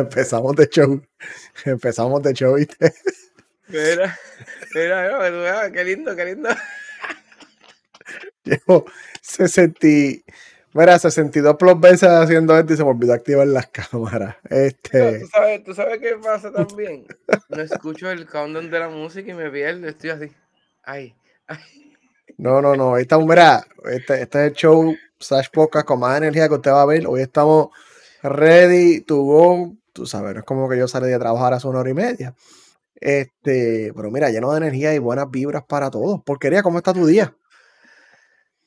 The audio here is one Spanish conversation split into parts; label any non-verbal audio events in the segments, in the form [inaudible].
Empezamos de show. Empezamos de show, ¿viste? Mira, mira, qué lindo, qué lindo. Llevo 60, mira, 62 plus veces haciendo esto y se me olvidó activar las cámaras. Este... ¿Tú, sabes, ¿Tú sabes qué pasa también? No escucho el countdown de la música y me pierdo, estoy así. Ay, ay. No, no, no. Esta, mira, este, este es el show Sash Podcast con más energía que usted va a ver. Hoy estamos ready to go. Tú sabes, no es como que yo salí de trabajar hace una hora y media. Este, pero mira, lleno de energía y buenas vibras para todos. Porquería, ¿cómo está tu día?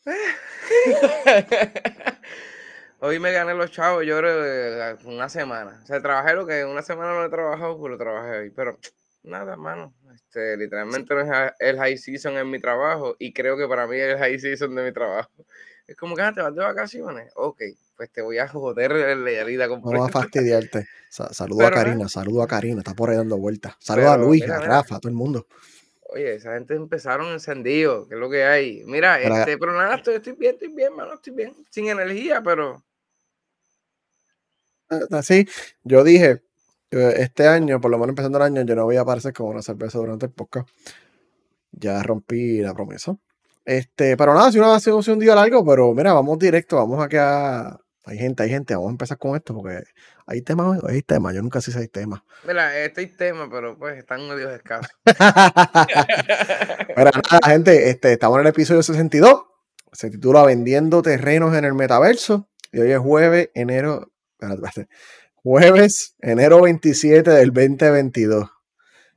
[laughs] Hoy me gané los chavos, yo creo, una semana. O sea, trabajé lo que una semana no he trabajado, pues lo trabajé hoy. Pero nada, mano. Este, literalmente no es el high season en mi trabajo y creo que para mí es el high season de mi trabajo. Es como que ah, te vas de vacaciones. Ok, pues te voy a joder la vida con No a fastidiarte. saludo a Karina, [laughs] saludo a Karina, está por ahí dando vueltas. Saludo a Luis, a Rafa, a todo el mundo. Oye, esa gente empezaron encendido, que es lo que hay. Mira, este, pero nada, estoy, bien, estoy bien, mano, estoy bien. Sin energía, pero. Así, ah, yo dije, eh, este año, por lo menos empezando el año, yo no voy a aparecer con una cerveza durante el podcast. Ya rompí la promesa. Este, pero nada, si uno hace un día largo, pero mira, vamos directo, vamos a que hay gente, hay gente, vamos a empezar con esto porque hay temas, hay temas, yo nunca sé si hay temas. Mira, este hay temas, pero pues están medio escasos. [laughs] Mira, nada, gente, este, estamos en el episodio 62, se titula Vendiendo terrenos en el metaverso y hoy es jueves, enero, jueves, enero 27 del 2022.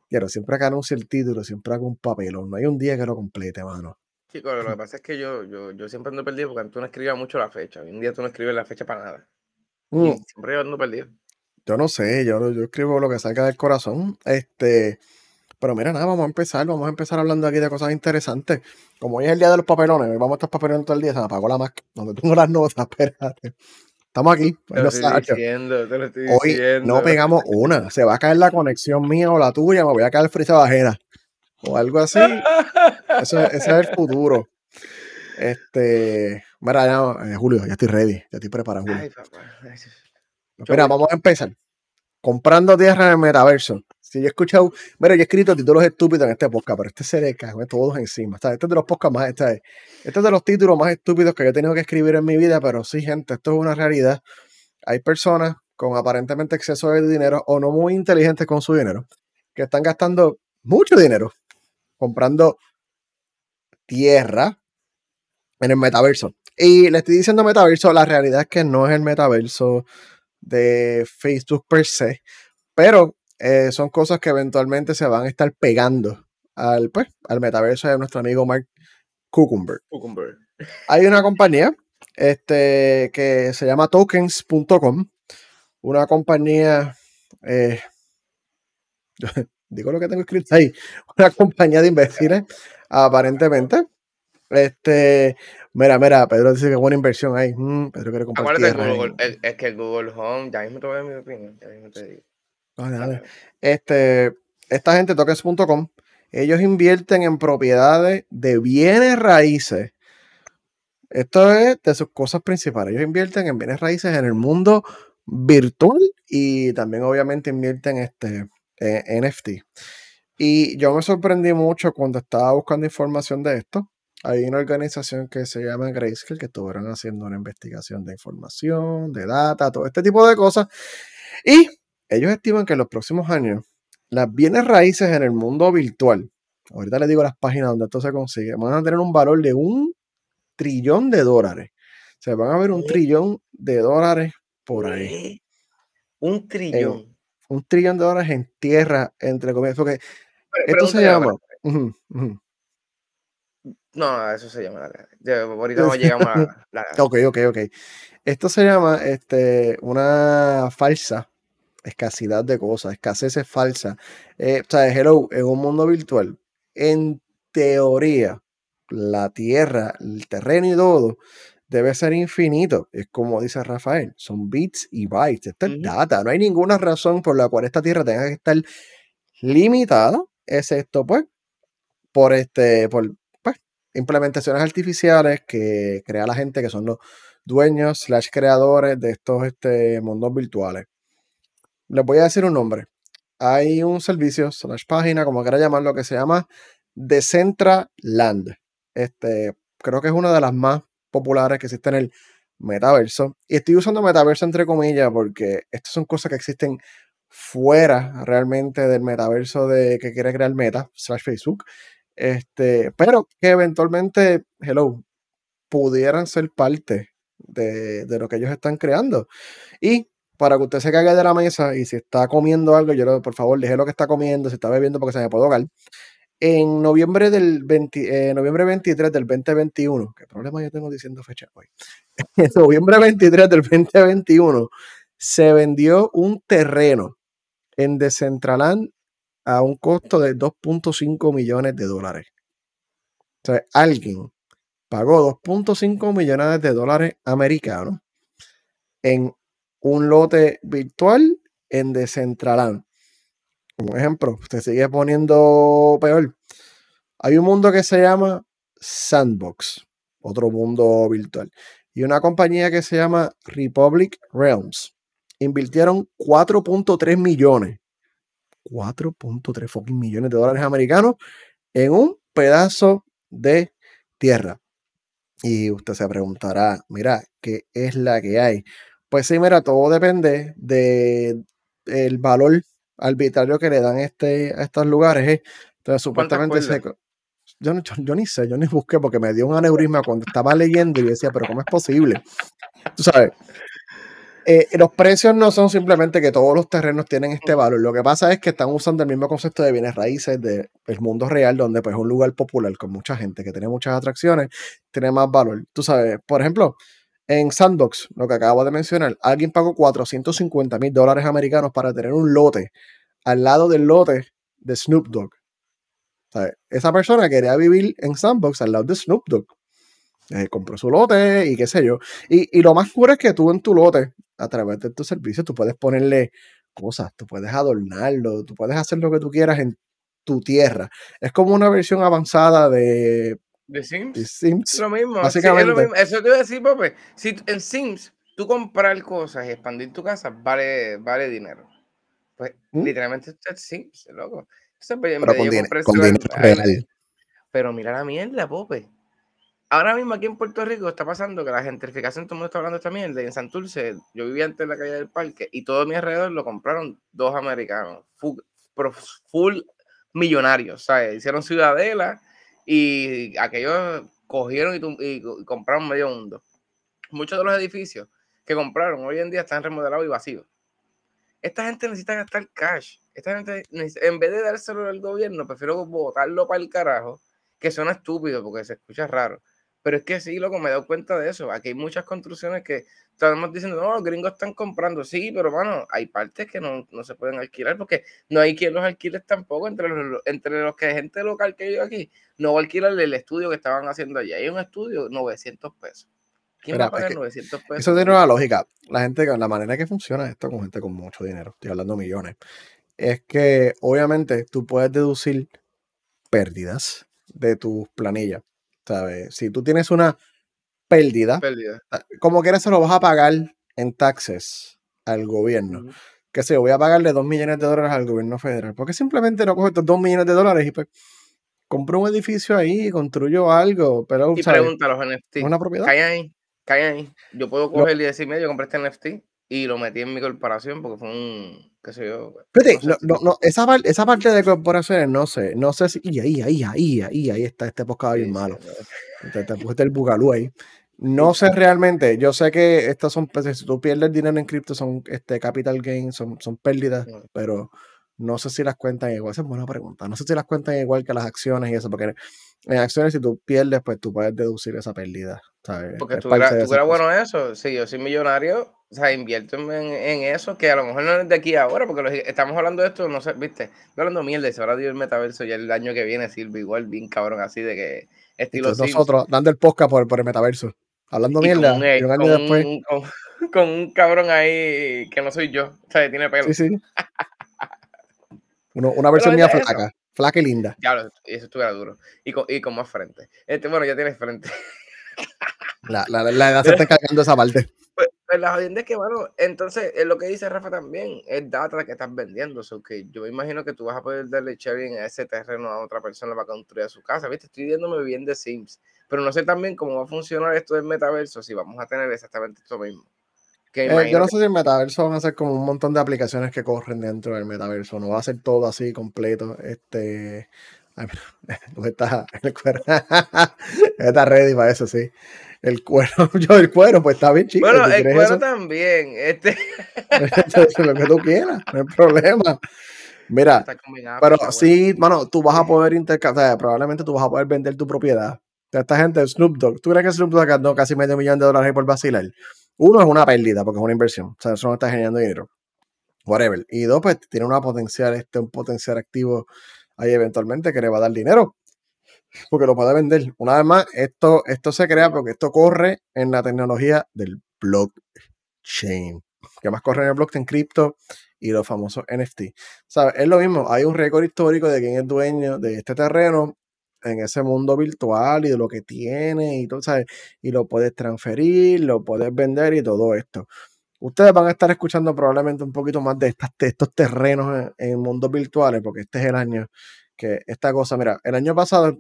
Quiero, siempre acá anuncio el título, siempre hago un papelón, no hay un día que lo complete, mano. Chicos, lo que pasa es que yo, yo, yo siempre ando perdido porque tú no escribías mucho la fecha. Hoy en día tú no escribes la fecha para nada. Mm. siempre yo ando perdido. Yo no sé, yo, yo escribo lo que salga del corazón. Este, pero mira, nada, vamos a empezar, vamos a empezar hablando aquí de cosas interesantes. Como hoy es el día de los papelones, vamos a estar papelando todo el día, se me apagó la Mac, donde tengo las notas, [laughs] espérate. Estamos aquí. Te lo estoy diciendo, te lo estoy Hoy no pegamos una. Se va a caer la conexión mía o la tuya, me voy a caer frisa bajera o algo así. ese es el futuro. Este, mira, ya, eh, Julio, ya estoy ready, ya estoy preparado, Julio. Mira, vamos a empezar. Comprando tierra en el metaverso. Si yo he escuchado, mira, yo he escrito títulos estúpidos en este podcast, pero este se le cae todos encima. Este es de los podcasts más, este, este es de los títulos más estúpidos que yo he tenido que escribir en mi vida, pero sí, gente, esto es una realidad. Hay personas con aparentemente exceso de dinero o no muy inteligentes con su dinero que están gastando mucho dinero comprando tierra en el metaverso. Y le estoy diciendo metaverso, la realidad es que no es el metaverso de Facebook per se, pero eh, son cosas que eventualmente se van a estar pegando al, pues, al metaverso de nuestro amigo Mark Cucumber. Hay una compañía este, que se llama tokens.com, una compañía eh, [laughs] digo lo que tengo escrito ahí, [laughs] una compañía de imbéciles, aparentemente. Este, mira, mira, Pedro dice que buena inversión ahí. Mm, Pedro quiere compartir. es que el Google Home, ya mismo te voy a mi opinión, ya mismo te digo. Este, esta gente, tokens.com, ellos invierten en propiedades de bienes raíces. Esto es de sus cosas principales. Ellos invierten en bienes raíces en el mundo virtual y también obviamente invierten este, eh, NFT. Y yo me sorprendí mucho cuando estaba buscando información de esto. Hay una organización que se llama Grayscale que estuvieron haciendo una investigación de información, de data, todo este tipo de cosas. Y ellos estiman que en los próximos años las bienes raíces en el mundo virtual, ahorita les digo las páginas donde esto se consigue, van a tener un valor de un trillón de dólares. Se van a ver un trillón de dólares por ahí. Un trillón un trillón de dólares en tierra, entre comillas. Porque esto se llama. No, eso se llama. ahorita no [laughs] llegamos a la, Ok, ok, ok. Esto se llama este, una falsa escasidad de cosas, escasez es falsa. Eh, o sea, hello, en un mundo virtual, en teoría, la tierra, el terreno y todo debe ser infinito. Es como dice Rafael, son bits y bytes. Esto es data. No hay ninguna razón por la cual esta tierra tenga que estar limitada, excepto pues por este, por pues, implementaciones artificiales que crea la gente que son los dueños slash creadores de estos este, mundos virtuales. les voy a decir un nombre. Hay un servicio, slash página, como quiera llamarlo, que se llama Decentraland. Este, creo que es una de las más populares que existe en el metaverso. Y estoy usando metaverso entre comillas porque estas son cosas que existen fuera realmente del metaverso de que quiere crear Meta, slash Facebook. Este, pero que eventualmente, hello, pudieran ser parte de, de, lo que ellos están creando. Y para que usted se caiga de la mesa y si está comiendo algo, yo por favor, deje lo que está comiendo, si está bebiendo porque se me puede ahogar. En noviembre del 20, eh, noviembre 23 del 2021, ¿qué problema yo tengo diciendo fecha hoy? [laughs] en noviembre 23 del 2021 se vendió un terreno en Decentraland a un costo de 2.5 millones de dólares. O alguien pagó 2.5 millones de dólares americanos en un lote virtual en Decentraland. Como ejemplo, usted sigue poniendo peor. Hay un mundo que se llama Sandbox, otro mundo virtual. Y una compañía que se llama Republic Realms. Invirtieron 4.3 millones. 4.3 millones de dólares americanos en un pedazo de tierra. Y usted se preguntará, mira, ¿qué es la que hay? Pues sí, mira, todo depende del el valor arbitrario que le dan este, a estos lugares. ¿eh? Entonces, supuestamente Yo, yo, ni sé, yo ni busqué porque me dio un aneurisma cuando estaba leyendo y decía, pero ¿cómo es posible? Tú sabes, eh, los precios no son simplemente que todos los terrenos tienen este valor. Lo que pasa es que están usando el mismo concepto de bienes raíces del mundo real, donde pues un lugar popular con mucha gente que tiene muchas atracciones, tiene más valor. Tú sabes, por ejemplo, en Sandbox, lo que acabo de mencionar, alguien pagó 450 mil dólares americanos para tener un lote al lado del lote de Snoop Dogg. Esa persona quería vivir en Sandbox al lado de Snoop Dogg. Eh, compró su lote y qué sé yo. Y, lo más puro es que tú en tu lote, a través de tu servicio, tú puedes ponerle cosas, tú puedes adornarlo, tú puedes hacer lo que tú quieras en tu tierra. Es como una versión avanzada de ¿De Sims? Sims. Lo mismo. Básicamente. lo mismo. Eso te iba a decir, Pope. Si en Sims tú comprar cosas y expandir tu casa vale, vale dinero. Pues ¿Mm? literalmente esto es Sims, loco. Pues, pero, con, dinero, pero mira la mierda, Pope. Ahora mismo aquí en Puerto Rico está pasando que la gentrificación, todo el mundo está hablando de esta mierda. Y en Santurce, yo vivía antes en la calle del parque y todo mi alrededor lo compraron dos americanos, full, full millonarios, ¿sabes? Hicieron ciudadela y aquellos cogieron y, compraron medio mundo. Muchos de los edificios que compraron hoy en día están remodelados y vacíos. Esta gente necesita gastar cash. Esta gente, en vez de dárselo al gobierno, prefiero botarlo para el carajo, que suena estúpido porque se escucha raro. Pero es que sí, loco, me he dado cuenta de eso. Aquí hay muchas construcciones que estamos diciendo, no, los gringos están comprando. Sí, pero bueno, hay partes que no, se pueden alquilar porque no hay quien los alquiles tampoco. Entre los, entre los que hay gente local que vive aquí, no va a alquilar el estudio que estaban haciendo allí. Hay un estudio, 900 pesos. ¿Quién va a pagar 900 pesos? Eso tiene una lógica. La gente, la manera que funciona esto con gente con mucho dinero, estoy hablando millones, es que obviamente tú puedes deducir pérdidas de tus planillas. ¿Sabes? Si tú tienes una pérdida, ah, como quieras se lo vas a pagar en taxes al gobierno. Que sé, voy a pagarle 2 millones de dólares al gobierno federal. Porque simplemente no cojo estos 2 millones de dólares y pues compro un edificio ahí, construyo algo. Pero, y pregunta a los NFT. ¿Una propiedad? Cae ahí, cae ahí. Yo puedo coger y decirme, yo compré este NFT y lo metí en mi corporación porque fue un, qué sé yo. no, no, esa, esa, parte de corporaciones no sé, no sé si, y ahí, ahí, ahí, ahí, ahí está este podcast bien malo. te, te, pusiste el bugalú ahí. No sé realmente, yo sé que estas son, pues, si tú pierdes dinero en cripto son este, capital gains, son, son pérdidas, pero no sé si las cuentan igual. Esa es buena pregunta. No sé si las cuentan igual que las acciones y eso, porque en acciones si tú pierdes, pues tú puedes deducir esa pérdida. Porque tú eras bueno eso. Si yo soy millonario, o sea, invierto en, en, eso, que a lo mejor no es de aquí ahora, porque estamos hablando de esto, no sé, viste, estoy hablando mierda, y se ahora dio el metaverso ya el año que viene sirve igual, bien cabrón, así de que estilo Nosotros, dando el podcast por, por el metaverso, hablando mierda, con un, y un año después. [laughs] Con, un cabrón ahí que no soy yo, o sea, tiene pelo. Sí, sí. una [laughs] versión mía flaca, flaca y linda. Ya, eso estuviera duro. Y con, y con más frente. Este, bueno, ya tienes frente. La, la, la edad se está cargando esa parte. [laughs] Pues, la jodienda es que, bueno, entonces es lo que dice Rafa también, es data que estás vendiendo. So que yo me imagino que tú vas a poder darle sharing a ese terreno a otra persona para construir su casa. ¿Viste? Estoy viéndome bien de Sims, pero no sé también cómo va a funcionar esto del metaverso, si vamos a tener exactamente esto mismo. Eh, yo no sé si el metaverso van a ser como un montón de aplicaciones que corren dentro del metaverso, no va a ser todo así completo. Este. Ay, [laughs] está [laughs] está ready para eso, sí. El cuero, [laughs] yo el cuero, pues está bien chico. Bueno, el cuero también. Este. [laughs] lo que tú quieras, no hay problema. Mira, pero sí, mano, tú vas a poder intercambiar, probablemente tú vas a poder vender tu propiedad. Esta gente, Snoop Dogg, ¿tú crees que Snoop Dogg ganó casi medio millón de dólares por vacilar? Uno es una pérdida porque es una inversión, o sea, eso no está generando dinero. Whatever. Y dos, pues tiene una potencial, este, un potencial activo ahí eventualmente que le va a dar dinero porque lo puede vender. Una vez más, esto, esto se crea porque esto corre en la tecnología del blockchain. Que más corre en el blockchain cripto y los famosos NFT. ¿Sabes? Es lo mismo, hay un récord histórico de quién es dueño de este terreno en ese mundo virtual y de lo que tiene y todo, ¿sabes? Y lo puedes transferir, lo puedes vender y todo esto. Ustedes van a estar escuchando probablemente un poquito más de, estas, estos terrenos en, en mundos virtuales, porque este es el año que esta cosa, mira, el año pasado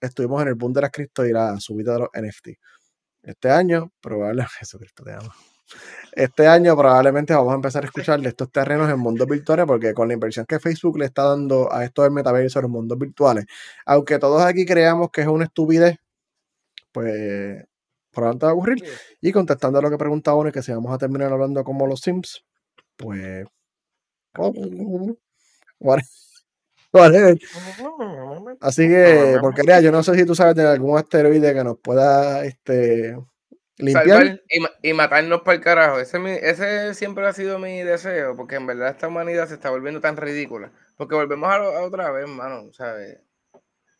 estuvimos en el boom de las cripto y la subida de los NFT. Este año, probablemente, [laughs] Jesucristo te. Este año probablemente vamos a empezar a escuchar de estos terrenos en mundos virtuales, porque con la inversión que Facebook le está dando a estos del metaverso en mundos virtuales, aunque todos aquí creamos que es una estupidez, pues probablemente va a ocurrir. Y contestando a lo que preguntaba uno, que si vamos a terminar hablando como los Sims, pues. Así que, porque yo no sé si tú sabes de algún asteroide que nos pueda este, limpiar. Y, matarnos para el carajo. Ese, ese, siempre ha sido mi deseo, porque en verdad esta humanidad se está volviendo tan ridícula. Porque volvemos a, otra vez, mano. ¿sabes?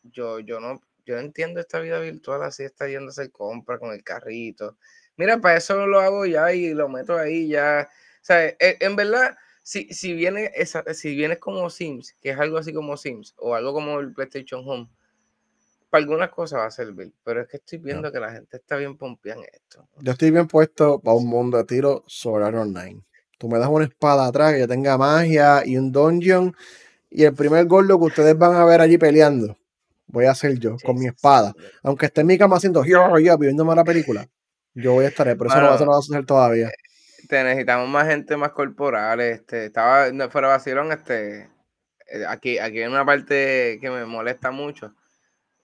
Yo, yo, no, yo entiendo esta vida virtual así, está yendo a hacer compra con el carrito. Mira, para eso lo hago ya y lo meto ahí ya. O sea, en verdad si, si, viene esa, si vienes como Sims, que es algo así como Sims, o algo como el PlayStation Home, para algunas cosas va a servir, pero es que estoy viendo que la gente está bien pompeada en esto. Yo estoy bien puesto para un mundo de tiro Solar Online. Tú me das una espada atrás que tenga magia y un dungeon, y el primer gordo que ustedes van a ver allí peleando, voy a ser yo, con mi espada. Aunque esté en mi cama haciendo yo, yo, viviéndome la película, yo voy a estar ahí, pero eso, no, eso no va a suceder todavía necesitamos más gente más corporal. Este, estaba fuera vacilón, este, eh, aquí, aquí hay una parte que me molesta mucho.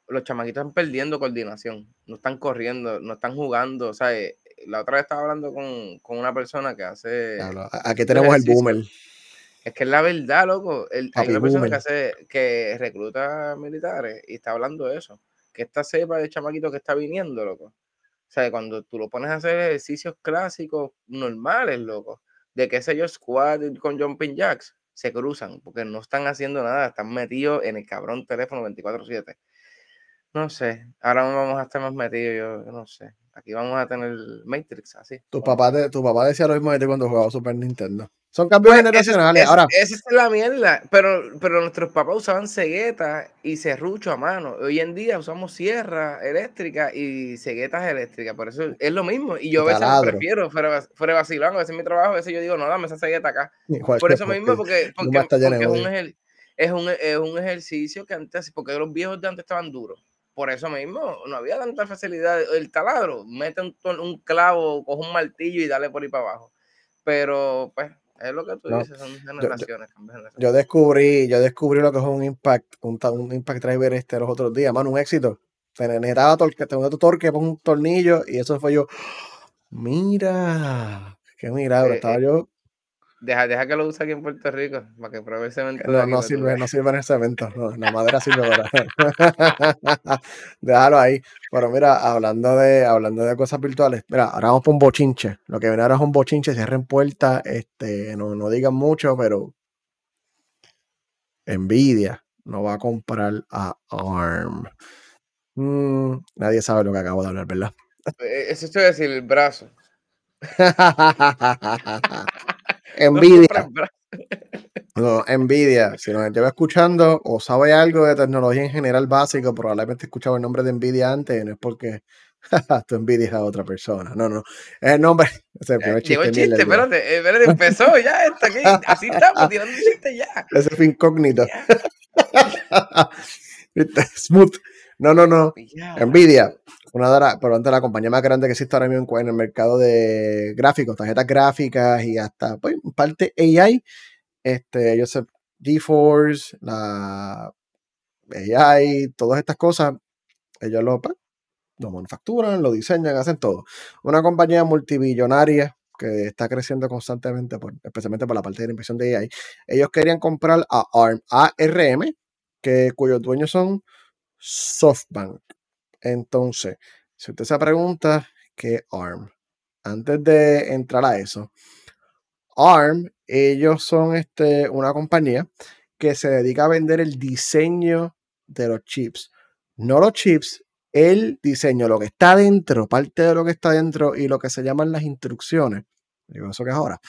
Los chamaquitos están perdiendo coordinación, no están corriendo, no están jugando. O sea, eh, la otra vez estaba hablando con, con una persona que hace. aquí tenemos el boomer. Es que es la verdad, loco. hay una persona que hace, que recluta militares y está hablando de eso. Que esta cepa de chamaquito que está viniendo, loco o sea, cuando tú lo pones a hacer ejercicios clásicos normales, loco, de qué sé yo, squat con jumping jacks, se cruzan porque no están haciendo nada, están metidos en el cabrón teléfono 24/7. No sé, ahora vamos a estar más metidos, yo no sé. Aquí vamos a tener Matrix, así. Tu papá, tu papá decía lo mismo de ti cuando jugaba Super Nintendo. Son cambios pues, generacionales. Ahora. Esa es la mierda. Pero, pero nuestros papás usaban ceguetas y serrucho a mano. Hoy en día usamos sierra eléctrica y ceguetas eléctricas. Por eso es lo mismo. Y yo a veces prefiero, fuera, fuera vacilando, a veces mi trabajo, a veces yo digo, no, dame esa cegueta acá. por eso mismo, porque, porque, es, un, es, un, es un ejercicio que antes, porque los viejos de antes estaban duros por eso mismo, no había tanta facilidad. El taladro, mete un, un, clavo, coge un martillo y dale por ahí para abajo. Pero, pues, es lo que tú dices, son generaciones, yo, descubrí, yo descubrí lo que es un impact, un, un impact driver este los otros días, mano, un éxito. Necesitaba torque, tengo tu torque, un tornillo, y eso fue yo. Mira, qué milagro, eh, estaba eh, yo Deja, deja que lo use aquí en Puerto Rico, para que pruebe el cemento. No, no sirve, no sirve en el cemento, no, la madera sirve para. [laughs] Déjalo ahí. Pero mira, hablando de, hablando de cosas virtuales, mira, ahora vamos por un bochinche. Lo que viene ahora es un bochinche, cierren puertas, este, no, no digan mucho, pero Nvidia no va a comprar a ARM. Mm, nadie sabe lo que acabo de hablar, ¿verdad? Eh, eso estoy decir, el brazo. [laughs] Envidia. No, envidia. Si nos lleva escuchando o sabe algo de tecnología en general básico, probablemente escuchado el nombre de Nvidia antes, no es porque [laughs] tú envidias a otra persona. No, no. Es el nombre, [laughs] Ese es el primer Llegó el chiste. chiste, mierda del día. espérate, espérate, empezó ya, está aquí, así estamos, tirando chistes ya. [laughs] Ese fue incógnito. Smooth. No, no, no. ya. Una de las, probablemente la compañía más grande que existe ahora mismo en el mercado de gráficos, tarjetas gráficas y hasta, pues, parte AI. Este, ellos se, GeForce, la AI, todas estas cosas, ellos lo, pues, lo manufacturan, lo diseñan, hacen todo. Una compañía multibillonaria que está creciendo constantemente, por- especialmente por la parte de la impresión de AI. Ellos querían comprar a ARM, ARM, que, cuyos dueños son SoftBank. Entonces, si usted se pregunta, ¿qué ARM? Antes de entrar a eso, ARM, ellos son este, una compañía que se dedica a vender el diseño de los chips. No los chips, el diseño, lo que está dentro, parte de lo que está dentro y lo que se llaman las instrucciones. Digo, eso que es ahora.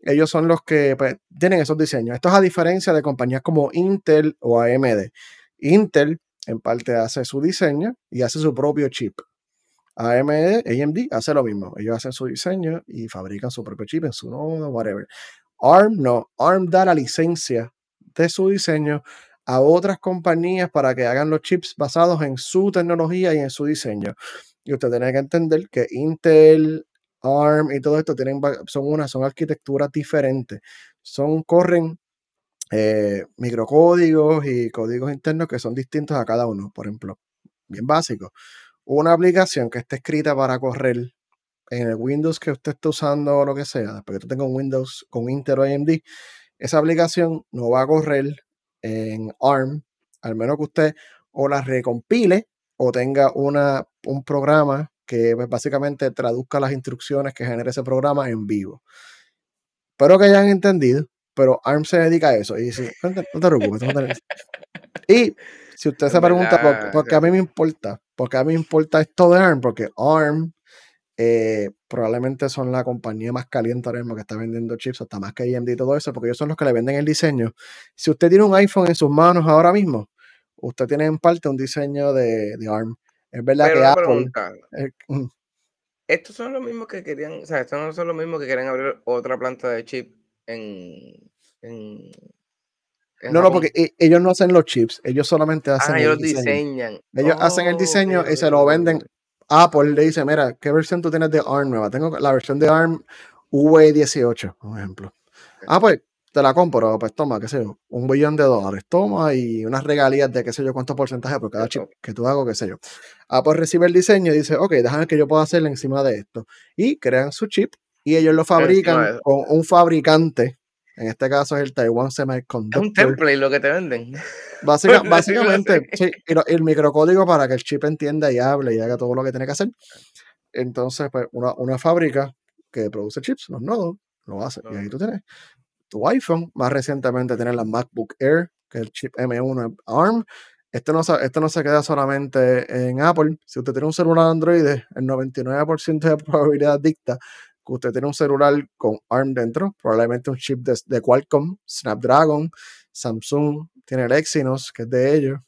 Ellos son los que pues, tienen esos diseños. Esto es a diferencia de compañías como Intel o AMD. Intel en parte hace su diseño y hace su propio chip. AMD, AMD hace lo mismo. Ellos hacen su diseño y fabrican su propio chip en su nodo, whatever. ARM no. ARM da la licencia de su diseño a otras compañías para que hagan los chips basados en su tecnología y en su diseño. Y usted tiene que entender que Intel, ARM y todo esto tienen, son una, son arquitecturas diferentes. Son, corren eh, microcódigos y códigos internos que son distintos a cada uno. Por ejemplo, bien básico. Una aplicación que esté escrita para correr en el Windows que usted está usando o lo que sea, después que usted tenga un Windows con Intel o AMD, esa aplicación no va a correr en ARM, al menos que usted o la recompile o tenga una, un programa que pues, básicamente traduzca las instrucciones que genera ese programa en vivo. Espero que hayan entendido, pero ARM se dedica a eso. Y dice, no te, no te preocupes. no te- Y si usted se pregunta, ¿por, qué a mí me importa? ¿Por qué a mí me importa esto de ARM? Porque ARM eh, probablemente son la compañía más caliente ahora mismo que está vendiendo chips, hasta más que AMD y todo eso, porque ellos son los que le venden el diseño. Si usted tiene un iPhone en sus manos ahora mismo, usted tiene en parte un diseño de, de ARM. Es verdad Pero que Apple... pregunta, eh, mm, estos son los mismos que querían, o sea, estos no son los mismos que quieren abrir otra planta de chip en, no, no, porque e- ellos no hacen los chips, ellos solamente hacen Ah, el ellos diseño. diseñan. Ellos hacen el Oh, diseño y se lo venden. Apple le dice, mira, ¿qué versión tú tienes de ARM nueva? Tengo la versión de ARM V18, por ejemplo. Ah, pues te la compro, pues toma, qué sé yo, un billón de dólares, toma y unas regalías de qué sé yo cuánto porcentaje por cada chip que tú hago, qué sé yo. Apple recibe el diseño y dice, ok, déjame que yo pueda hacerle encima de esto. Y crean su chip y ellos lo fabrican con un fabricante, en este caso es el Taiwan Es un Semiconductor. template lo que te venden. Básica- [laughs] básicamente, sí, el microcódigo para que el chip entienda y hable y haga todo lo que tiene que hacer. Entonces, pues, una, una fábrica que produce chips, los nodos, lo hace. Y ahí tú tienes tu iPhone. Más recientemente tienes la MacBook Air, que es el chip M1 ARM. Esto no, se- esto no se queda solamente en Apple. Si usted tiene un celular Android, el 99% de probabilidad dicta que usted tiene un celular con ARM dentro, probablemente un chip de, de Qualcomm, Snapdragon, Samsung, tiene el Exynos, que es de ellos.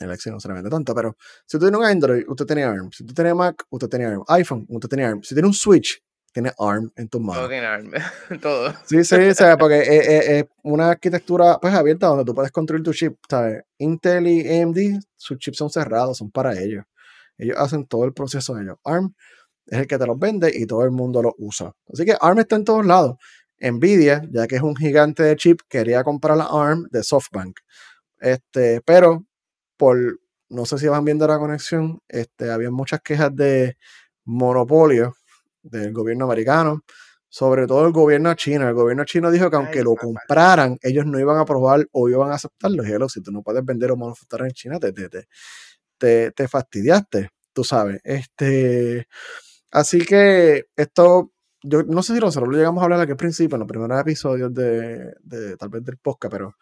El Exynos no se le vende tanto, pero si usted tiene un Android, usted tiene ARM. Si usted tiene Mac, usted tiene ARM. iPhone, usted tiene ARM. Si tiene un Switch, tiene ARM en tus Todo manos. tiene ARM. [laughs] Todo. Sí, sí, o sea, porque es, es- es una arquitectura pues abierta donde tú puedes construir tu chip, ¿sabes? Intel y AMD, sus chips son cerrados, son para ellos. Ellos hacen todo el proceso de ellos. ARM es el que te los vende y todo el mundo lo usa. Así que ARM está en todos lados. Nvidia, ya que es un gigante de chip, quería comprar la ARM de SoftBank. Este, pero por, no sé si van viendo la conexión, este, había muchas quejas de monopolio del gobierno americano, sobre todo el gobierno chino. El gobierno chino dijo que aunque Ay, lo papá. compraran, ellos no iban a aprobar o iban a aceptarlo. Y hello, si tú no puedes vender o manufacturar en China, te, te, te, te, te fastidiaste, tú sabes. Este, así que esto, yo no sé si nosotros lo llegamos a hablar aquí al principio, en los primeros episodios de, de tal vez del podcast, pero o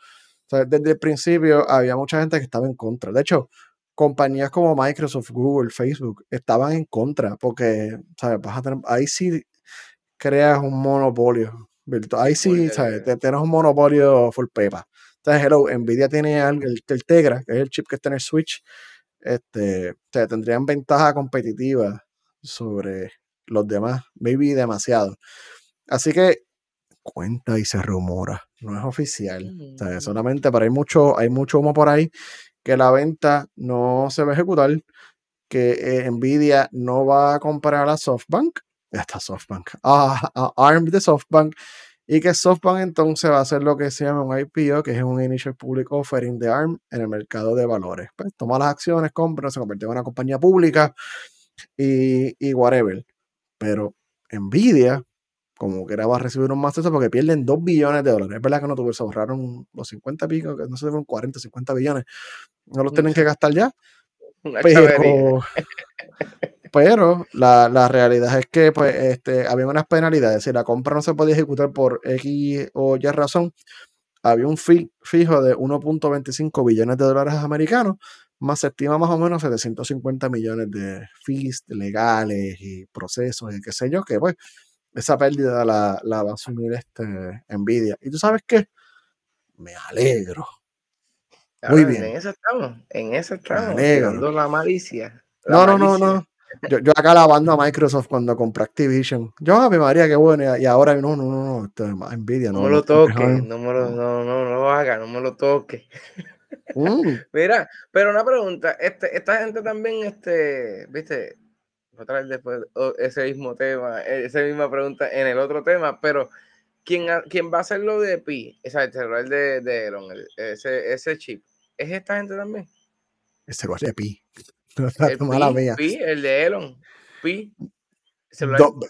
sea, desde el principio había mucha gente que estaba en contra. De hecho, compañías como Microsoft, Google, Facebook estaban en contra porque, ¿sabes? Vas a tener, ahí sí creas un monopolio. virtual. Ahí sí, ¿sabes? Te- Tienes un monopolio full pepa. Entonces, hello, Nvidia tiene algo, el, el Tegra, que es el chip que está en el Switch, este, o sea, tendrían ventaja competitiva sobre los demás, maybe demasiado. Así que cuenta y se rumora, no es oficial. O sea, Mm. solamente, pero hay mucho, hay mucho humo por ahí que la venta no se va a ejecutar, que eh, Nvidia no va a comprar a SoftBank, ya está SoftBank, [laughs] a, a ARM de SoftBank, y que SoftBank entonces va a hacer lo que se llama un IPO, que es un Initial Public Offering de ARM en el mercado de valores. Pues toma las acciones, compra, se convierte en una compañía pública y, y whatever. Pero Nvidia, como que era, va a recibir un más de eso porque pierden 2 billones de dólares. Es verdad que no tuvieron, se ahorraron los 50 pico, que no sé, fueron 40, 50 billones. No los tienen que gastar ya. Una. Pero, [laughs] pero la, la realidad es que pues, este, había unas penalidades. Si la compra no se podía ejecutar por X o Y razón, había un fee fijo de 1.25 billones de dólares americanos, más se estima más o menos 750 millones de fees legales y procesos y qué sé yo, que pues esa pérdida la, la va a asumir este Nvidia. ¿Y tú sabes qué? Me alegro. Muy bien. En eso estamos, en eso estamos, alegro. la malicia. la No, no, no, no. Yo, yo acá alabando a Microsoft cuando compré Activision. Yo, ave María, qué bueno. Y, ahora, no, no, no, no, esto es Nvidia. No No, me lo toques, no me lo, no, no, no lo haga, no me lo toques. Mm, [laughs] Mira, pero una pregunta, este, esta gente también, este, viste, otra vez después ese mismo tema, eh, esa misma pregunta en el otro tema, pero ¿quién, ha- quién va a hacer lo de Pi? O sea, el celular de, de Elon, el- ese, ese chip, ¿es esta gente también? ese lo hace Pi. [laughs] No El mala Pi, mía. Pi, el de Elon, Pi, celular. Do-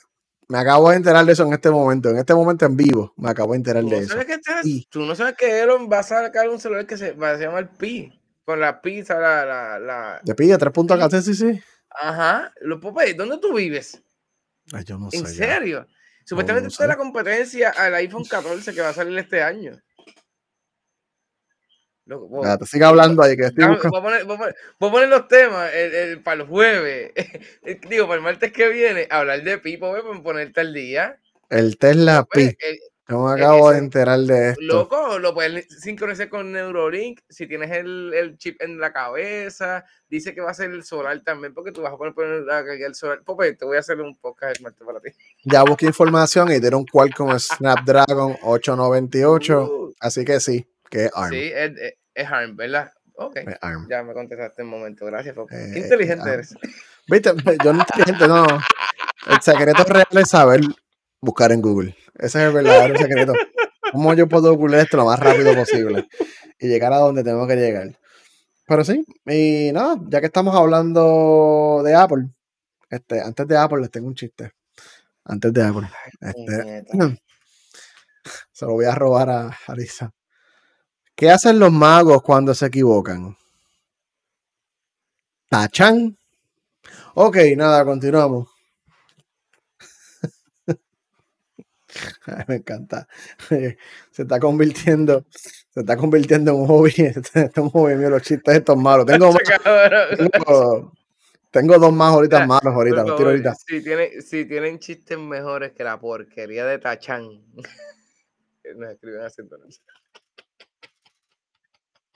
me acabo de enterar de eso en este momento. En este momento en vivo, me acabo de enterar ¿Tú de no, eso. sabes que este- Pi. tú no sabes que Elon va a sacar un celular que se, va a llamar Pi, con la pizza, la, la, la... De Pi, de 3.14, sí, sí. Ajá, Popeye, ¿dónde tú vives? Ay, yo no sé. ¿En ya. serio? Supuestamente no esto es la competencia al iPhone 14 que va a salir este año. Loco, wow. Ya, te sigue hablando ahí, que estoy buscando. voy, a poner, voy a poner- voy a poner los temas el- el- para el jueves. [laughs] Digo, para el martes que viene, hablar de Pipo, voy a ponerte al día. El Tesla Pues, Pi. eh, me acabo de enterar de esto. loco, lo puedes sincronizar con Neurolink. Si tienes el, el chip en la cabeza, dice que va a ser el solar también, porque tú vas a poner, del solar. Pope, te voy a hacer un podcast el martes para ti. Ya busqué información y tiene un Qualcomm Snapdragon 898. [laughs] Uh, Así que sí, que es ARM. sí, es, es- es ARM, ¿verdad? Ok. Es ARM. Ya me contestaste un momento, gracias. Eh, Qué inteligente ah. eres. [laughs] Viste, yo no inteligente, no. El secreto real es saber buscar en Google. Ese es el verdadero secreto. ¿Cómo yo puedo googlear esto lo más rápido posible? Y llegar a donde tengo que llegar. Pero sí, y nada, ya que estamos hablando de Apple, este, antes de Apple les tengo un chiste. Antes de Apple. Este, [laughs] se lo voy a robar a, a Lisa. ¿Qué hacen los magos cuando se equivocan? ¿Tachan? Ok, nada, continuamos. [laughs] Ay, me encanta. Se está convirtiendo, se está convirtiendo en un hobby. [laughs] Este es un hobby mío, los chistes estos malos. Tengo, [laughs] dos más ahorita malos ahorita, los tiro ahorita. Si, tienen, si tienen chistes mejores que la porquería de Tachán, nos escriben haciendo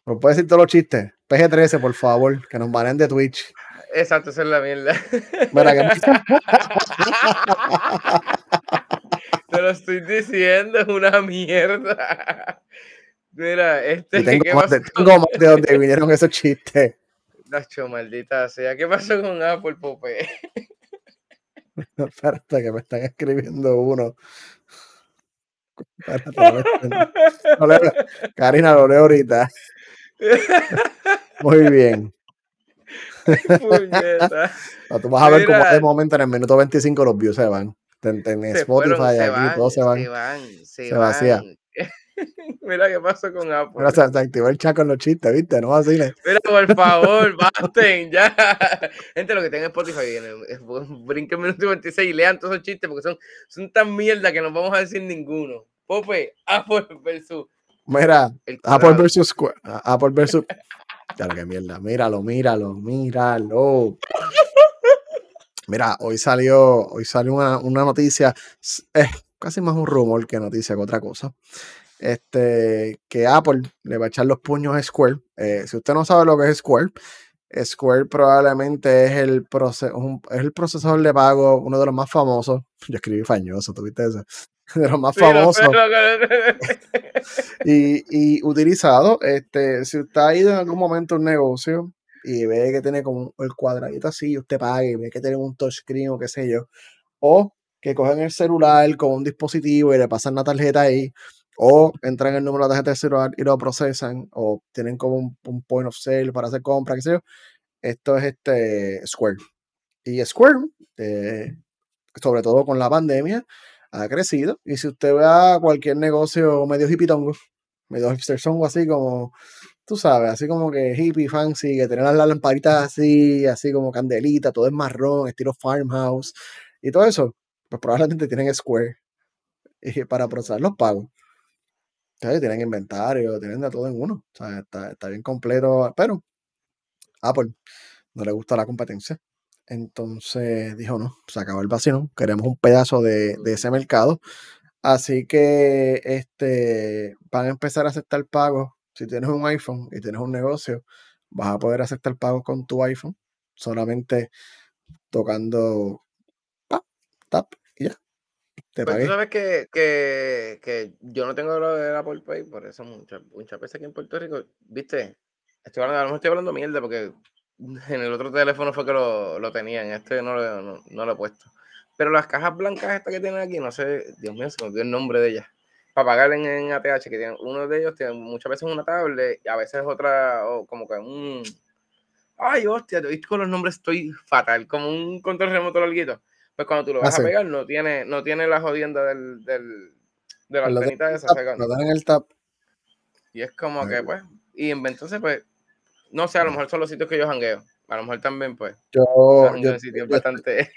¿Me puedes decir todos los chistes? PG-13, por favor, que nos banen de Twitch. Exacto, esa es la mierda. [laughs] Mira, que [laughs] Te lo estoy diciendo, es una mierda. Mira, este, tengo, ¿qué más de, tengo más de donde vinieron esos chistes. Nacho, maldita sea. ¿Qué pasó con Apple, Pope? [laughs] Espérate, que me están escribiendo uno. Espérate, no Karina, lo leo ahorita. [laughs] Muy bien. [laughs] Puñeta. No, tú vas a ver cómo de momento en el minuto 25 los views se van. En, en Se Spotify, fueron, se aquí, van, todos se van. se van, se Se vacía. [laughs] Mira qué pasó con Apple. Mira, se, se activó el chat con los chistes, ¿viste? No así. le- Mira, por favor, basten ya. Gente, lo que tengan Spotify, brinquen el minuto 26 y lean todos esos chistes porque son, son tan mierda que no vamos a decir ninguno. Pope, Apple versus Mira, Apple versus Square. Apple versus. Ya lo que mierda. Míralo, míralo, míralo. Mira, hoy salió, hoy salió una, una noticia, es casi más un rumor que noticia que otra cosa. Este, que Apple le va a echar los puños a Square. Eh, si usted no sabe lo que es Square, Square probablemente es el, es el procesador de pago, uno de los más famosos. [laughs] Yo escribí fañoso, ¿tuviste eso? [laughs] De los más famosos. [laughs] [laughs] y, y, utilizado. Este, si usted ha ido en algún momento a un negocio y ve que tiene como el cuadradito así, usted pague, ve que tiene un touchscreen o qué sé yo, o que cogen el celular con un dispositivo y le pasan la tarjeta ahí, o entran el número de la tarjeta del celular y lo procesan, o tienen como un, point of sale para hacer compras, qué sé yo. Esto es este Square. Y Square, eh, sobre todo con la pandemia, ha crecido. Y si usted ve a cualquier negocio medio hipitongo, medio hipstersongo así como, tú sabes, así como que hippie, fancy, que tienen las lamparitas así, así como candelita, todo es marrón, estilo farmhouse y todo eso, pues probablemente tienen Square para procesar los pagos. tienen inventario, tienen de todo en uno. O sea, está, está bien completo, pero Apple no le gusta la competencia. Entonces dijo, no, se acabó el vacío, queremos un pedazo de, ese mercado. Así que este, van a empezar a aceptar pagos. Si tienes un iPhone y tienes un negocio, vas a poder aceptar pagos con tu iPhone, solamente tocando tap, y ya. Te Pero pues, tú sabes que, que, yo no tengo lo de Apple Pay, por eso muchas, muchas veces aquí en Puerto Rico, viste, estoy hablando, a lo mejor estoy hablando mierda porque en el otro teléfono fue que lo, lo tenía, en este no lo, no, lo he puesto. Pero las cajas blancas estas que tienen aquí, no sé, Dios mío, se me olvidó el nombre de ellas. Para pagar en, ATH, que tienen, uno de ellos tiene muchas veces una tablet y a veces otra, o como que un... Ay, hostia, con los nombres estoy fatal, como un control remoto larguito. Pues cuando tú lo vas ah, a pegar, no tiene, no tiene la jodienda del, del, de la antenita esa. No dan el tap. Y es como que, pues, y entonces, pues, no sé, a lo mejor son los sitios que yo jangueo. A lo mejor también, pues. Yo. Yo, bastante...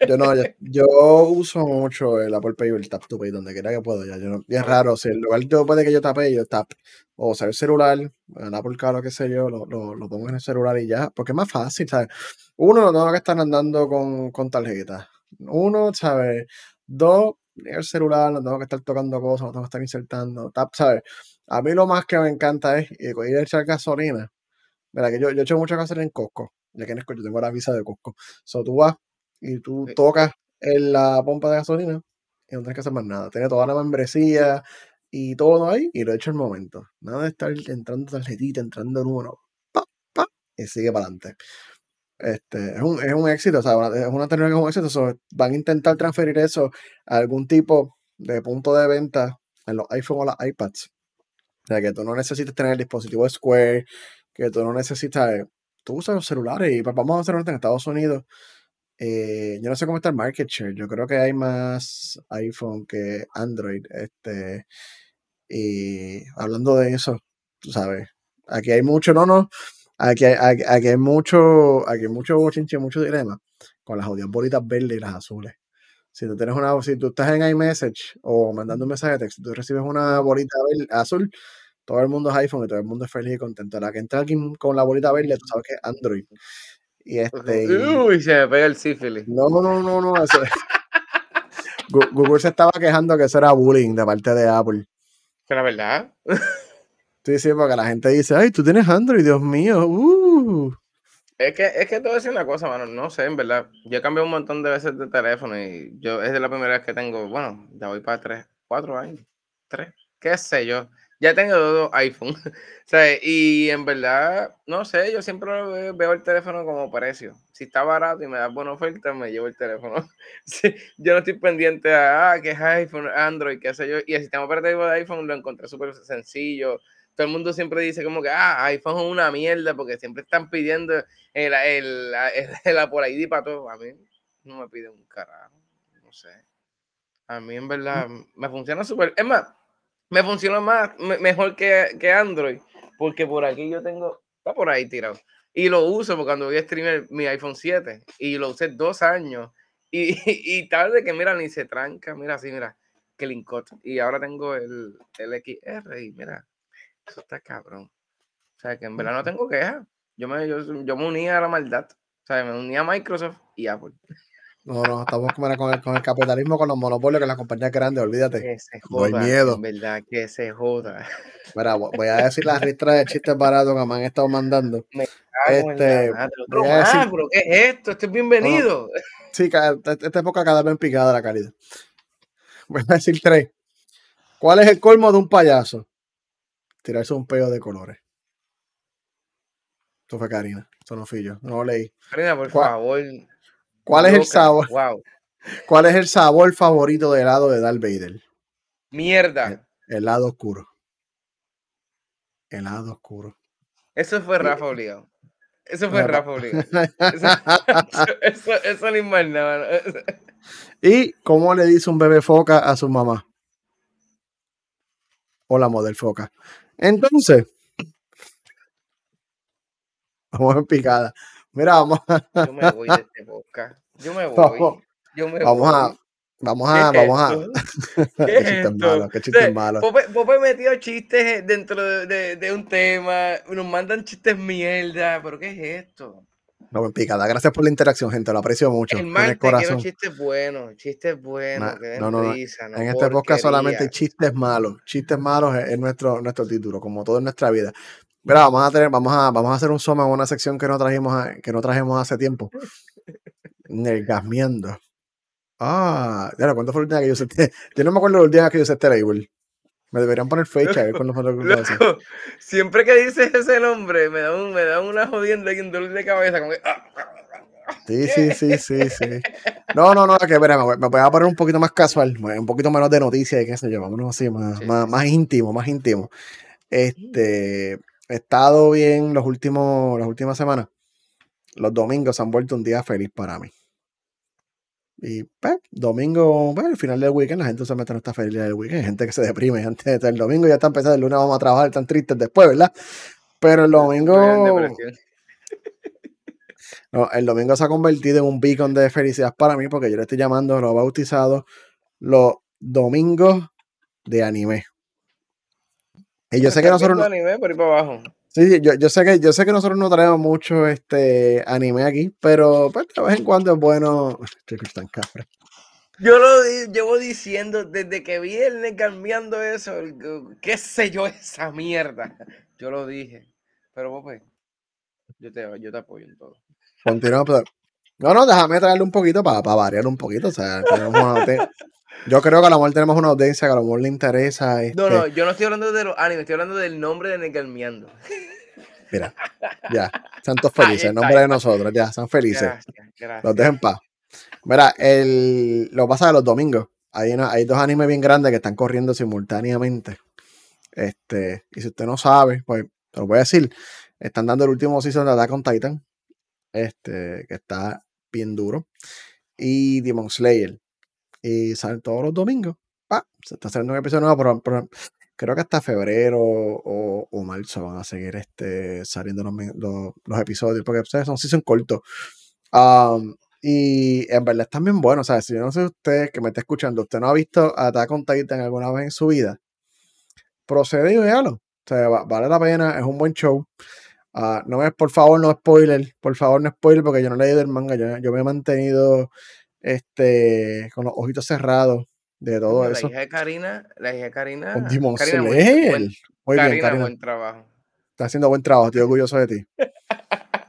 [laughs] yo, no, yo, uso mucho el Apple Pay o el Tap to Pay donde quiera que puedo. Ya, yo y es raro, si el lugar yo puede que yo tape, yo tap. O usar el celular, el Apple Car o qué sé yo, lo, lo, lo, pongo en el celular y ya. Porque es más fácil, ¿sabes? Uno, no tengo que estar andando con, con tarjetas. Uno, ¿sabes? Dos, el celular, no tengo que estar tocando cosas, no tengo que estar insertando. Tap, ¿sabes? A mí lo más que me encanta es ir a echar gasolina Mira, que yo, yo he hecho muchas cosas en Costco. Ya que en yo tengo la visa de Costco. So tú vas y tú tocas en la pompa de gasolina y no tienes que hacer más nada. Tiene toda la membresía y todo ahí y lo he hecho el momento. Nada de estar entrando tarjetita, entrando número. Pa, pa, y sigue para adelante. Este, es, un, es un éxito, o sea, es una tecnología que es un éxito. van a intentar transferir eso a algún tipo de punto de venta en los iPhone o las iPads. O sea, que tú no necesites tener el dispositivo Square, que tú no necesitas, eh, tú usas los celulares y pues, vamos a hacer en Estados Unidos. Eh, yo no sé cómo está el market share. Yo creo que hay más iPhone que Android. Este, y hablando de eso, tú sabes, aquí hay mucho, no, no, aquí hay, aquí, hay mucho, aquí hay mucho bochinche, mucho dilema con las odias bolitas verdes y las azules. Si tú tienes una, si tú estás en iMessage o mandando un mensaje de texto, tú recibes una bolita azul, todo el mundo es iPhone y todo el mundo es feliz y contento. La que entra alguien con la bolita verde, tú sabes que es Android. Y este. Uy, se me pega el sífilis. No, no, no, no, no. Eso... Google se estaba quejando que eso era bullying de parte de Apple. Pero la verdad. Sí, sí, porque la gente dice, ay, tú tienes Android, Dios mío. Uh. Es que, es que te voy a decir una cosa, mano. No sé, en verdad. Yo he cambiado un montón de veces de teléfono y yo es de la primera vez que tengo, bueno, ya voy para tres, cuatro años, tres, qué sé yo ya tengo dos iPhone. [laughs] y en verdad, no sé, yo siempre veo el teléfono como precio. Si está barato y me da buena oferta, me llevo el teléfono. [laughs] yo no estoy pendiente a ah, que es iPhone, Android, qué sé yo. Y el sistema operativo de iPhone lo encontré súper sencillo. Todo el mundo siempre dice como que ah, iPhone es una mierda porque siempre están pidiendo el, el, el, [laughs] el Apple ID para todo. A mí no me piden un carajo. No sé. A mí en verdad me funciona súper. Es más, me funciona más, mejor que, que, Android, porque por aquí yo tengo, está por ahí tirado. Y lo uso porque cuando voy a streamer mi iPhone 7 y lo usé dos años. Y, [laughs] y tarde que mira, ni se tranca, mira así, mira, que lincot. Y ahora tengo el, el XR y mira, eso está cabrón. O sea, que en verdad no tengo queja. Yo me, yo, yo me unía a la maldad. O sea, me unía a Microsoft y Apple. No, no, estamos con el, con el capitalismo, con los monopolios, con las compañías grandes, olvídate. Que se No hay joda, miedo. en verdad, que se joda. Mira, vo- voy a decir las ristras de chistes baratos que me han estado mandando. [laughs] Me en la Este, madre. Otro a decir- pero ¿qué es esto? Esto es bienvenido. Sí, esta época cada vez en picada la calidad. Voy a decir tres. ¿Cuál es el colmo de un payaso? Tirarse un peo de colores. Eso fue Karina. Eso no fui yo. No lo leí. Karina, por ¿Cuál- favor. ¿Cuál es el sabor? Wow. ¿Cuál es el sabor favorito de helado de Darth Vader? Mierda. Helado oscuro. Helado oscuro. Eso fue Rafa obligado. Eso fue Rafa. Obligado. [laughs] Eso, eso, eso más nada. ¿Y cómo le dice un bebé foca a su mamá? Hola, model foca. Entonces, vamos en picada. Mira, vamos a, Yo me voy de este podcast. Yo me [laughs] voy. Vamos- Yo me vamos voy. a, vamos a, ¿Qué vamos a. Qué ¿Qué es chiste esto? malo, qué O chiste sea, malo. Pope, Pope metió chistes dentro de, de- de un tema, nos mandan chistes mierda, pero ¿qué es esto? Vamos en picada. Gracias por la interacción, gente. Lo aprecio mucho. El quiero corazón. chistes buenos, chistes buenos, Na- que den no, no, no. risa, no En este podcast solamente chistes malos. Chistes malos es, es nuestro, nuestro título, como todo en nuestra vida. Mira, vamos a tener, vamos a, vamos a hacer un soma en una sección que no trajimos, a- que no trajimos hace tiempo. Nergasmeando. Ah, ya ¿cuándo fue la última que yo usé este? Yo no me acuerdo la última que yo usé este label. Me deberían poner fecha, a ver cuándo fue lo que usé. Loco, siempre que dices ese nombre me da, un, me da una jodienda y un dolor de cabeza, como que, ah, Sí, sí, sí, sí, sí. No, no, no, que mira, me, voy- me voy a poner un poquito más casual, un poquito menos de noticias y qué sé yo, vámonos así, más, Sí, más, sí, más íntimo, más íntimo. Este, he estado bien los últimos, las últimas semanas. Los domingos han vuelto un día feliz para mí. Y pues, domingo, bueno, el final del weekend, la gente usualmente no está feliz del weekend. Hay gente que se deprime antes del domingo, ya está empezando el lunes, vamos a trabajar, están tristes después, ¿verdad? Pero el domingo, [laughs] no, el domingo se ha convertido en un beacon de felicidad para mí porque yo le estoy llamando, lo he bautizado los domingos de anime. Y yo sé que ¿Estás nosotros no, anime por ahí para abajo. sí, sí, yo, yo sé que yo sé que nosotros no traemos mucho este anime aquí, pero pues de vez en cuando es bueno. [laughs] Chicos, tan cabra. Yo lo di- llevo diciendo desde que vi el cambiando eso, el- qué sé yo, [laughs] esa mierda. Yo lo dije. Pero pues, yo te, yo te apoyo en todo. Continuamos. pero- No, no, déjame traerle un poquito para variar un poquito. O sea, tenemos yo creo que a lo mejor tenemos una audiencia que a lo mejor le interesa. Este, No, no, yo no estoy hablando de los animes, estoy hablando del nombre de Negalmeando. Mira, ya, santos [laughs] felices, en nombre de nosotros, ya, son felices. Gracias, Los gracias. dejo en paz. Mira, el, lo pasa de los domingos. Hay, una- hay dos animes bien grandes que están corriendo simultáneamente. Este, y si usted no sabe, pues te lo voy a decir. Están dando el último season de Attack on Titan. Este, que está bien duro. Y Demon Slayer. Y salen todos los domingos. Ah, se está haciendo un episodio nuevo, pero, creo que hasta febrero o, o marzo van a seguir este, saliendo los, los- episodios. Porque ustedes son season cortos. Um, y en verdad están bien buenos. O sea, si yo no sé usted que me está escuchando, usted no ha visto Attack on Titan alguna vez en su vida, procede y véalo. O sea, va- vale la pena, es un buen show. Ah, no me, por favor, no spoiler. Por favor, no spoiler porque yo no he leído el manga. Yo, yo me he mantenido este, con los ojitos cerrados de todo eso. La hija de Karina, la hija de Karina. Con Demon Karina, buen- Muy bien, Karina, Karina. buen trabajo. Está haciendo buen trabajo. Estoy orgulloso de ti. [laughs]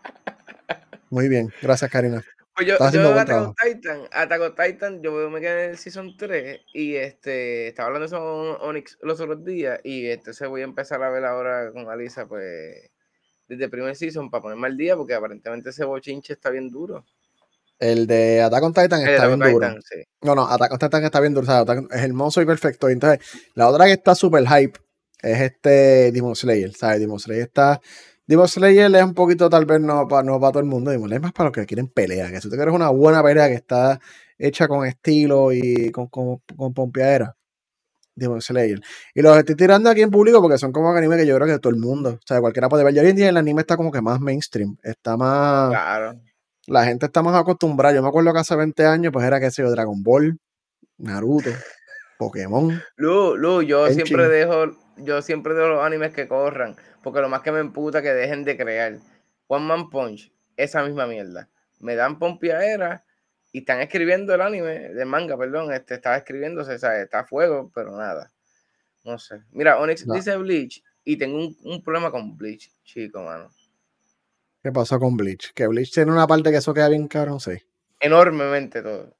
Muy bien. Gracias, Karina. Pues yo, yo buen Attack Titan, Attack Titan, yo me quedé en el Season 3 y este, estaba hablando de eso con Onyx los otros días y entonces voy a empezar a ver ahora con Alisa, pues, desde el primer Season para ponerme al día porque aparentemente ese bochinche está bien duro. El de Attack on Titan está bien duro. Titan, sí. No, no, Attack on Titan está bien duro. o sea, Attack- es hermoso y perfecto. Entonces, la otra que está súper hype es este Demon Slayer. ¿Sabes? Demon Slayer está. Demon Slayer es un poquito, tal vez, no para no para todo el mundo. Demon Slayer es más para los que quieren pelea. Que si tú quieres una buena pelea que está hecha con estilo y con, con, con pompeadera. Demon Slayer. Y los estoy tirando aquí en público porque son como anime que yo creo que todo el mundo, o sea, cualquiera puede ver. Y hoy en día el anime está como que más mainstream. Está más Claro. La gente está más acostumbrada. Yo me acuerdo que hace 20 años, pues era que sé yo, Dragon Ball, Naruto, Pokémon. Lu, Lu, yo siempre dejo, yo siempre dejo los animes que corran, porque lo más que me emputa que dejen de crear. One Man Punch, esa misma mierda. Me dan pompiadera y están escribiendo el anime, de manga, perdón, este, está escribiéndose, sea, está a fuego, pero nada. No sé. Mira, Onyx No. dice Bleach y tengo un, un problema con Bleach, chico, mano. ¿Qué pasó con Bleach? Que Bleach tiene una parte que eso queda bien cabrón, sí. Enormemente todo.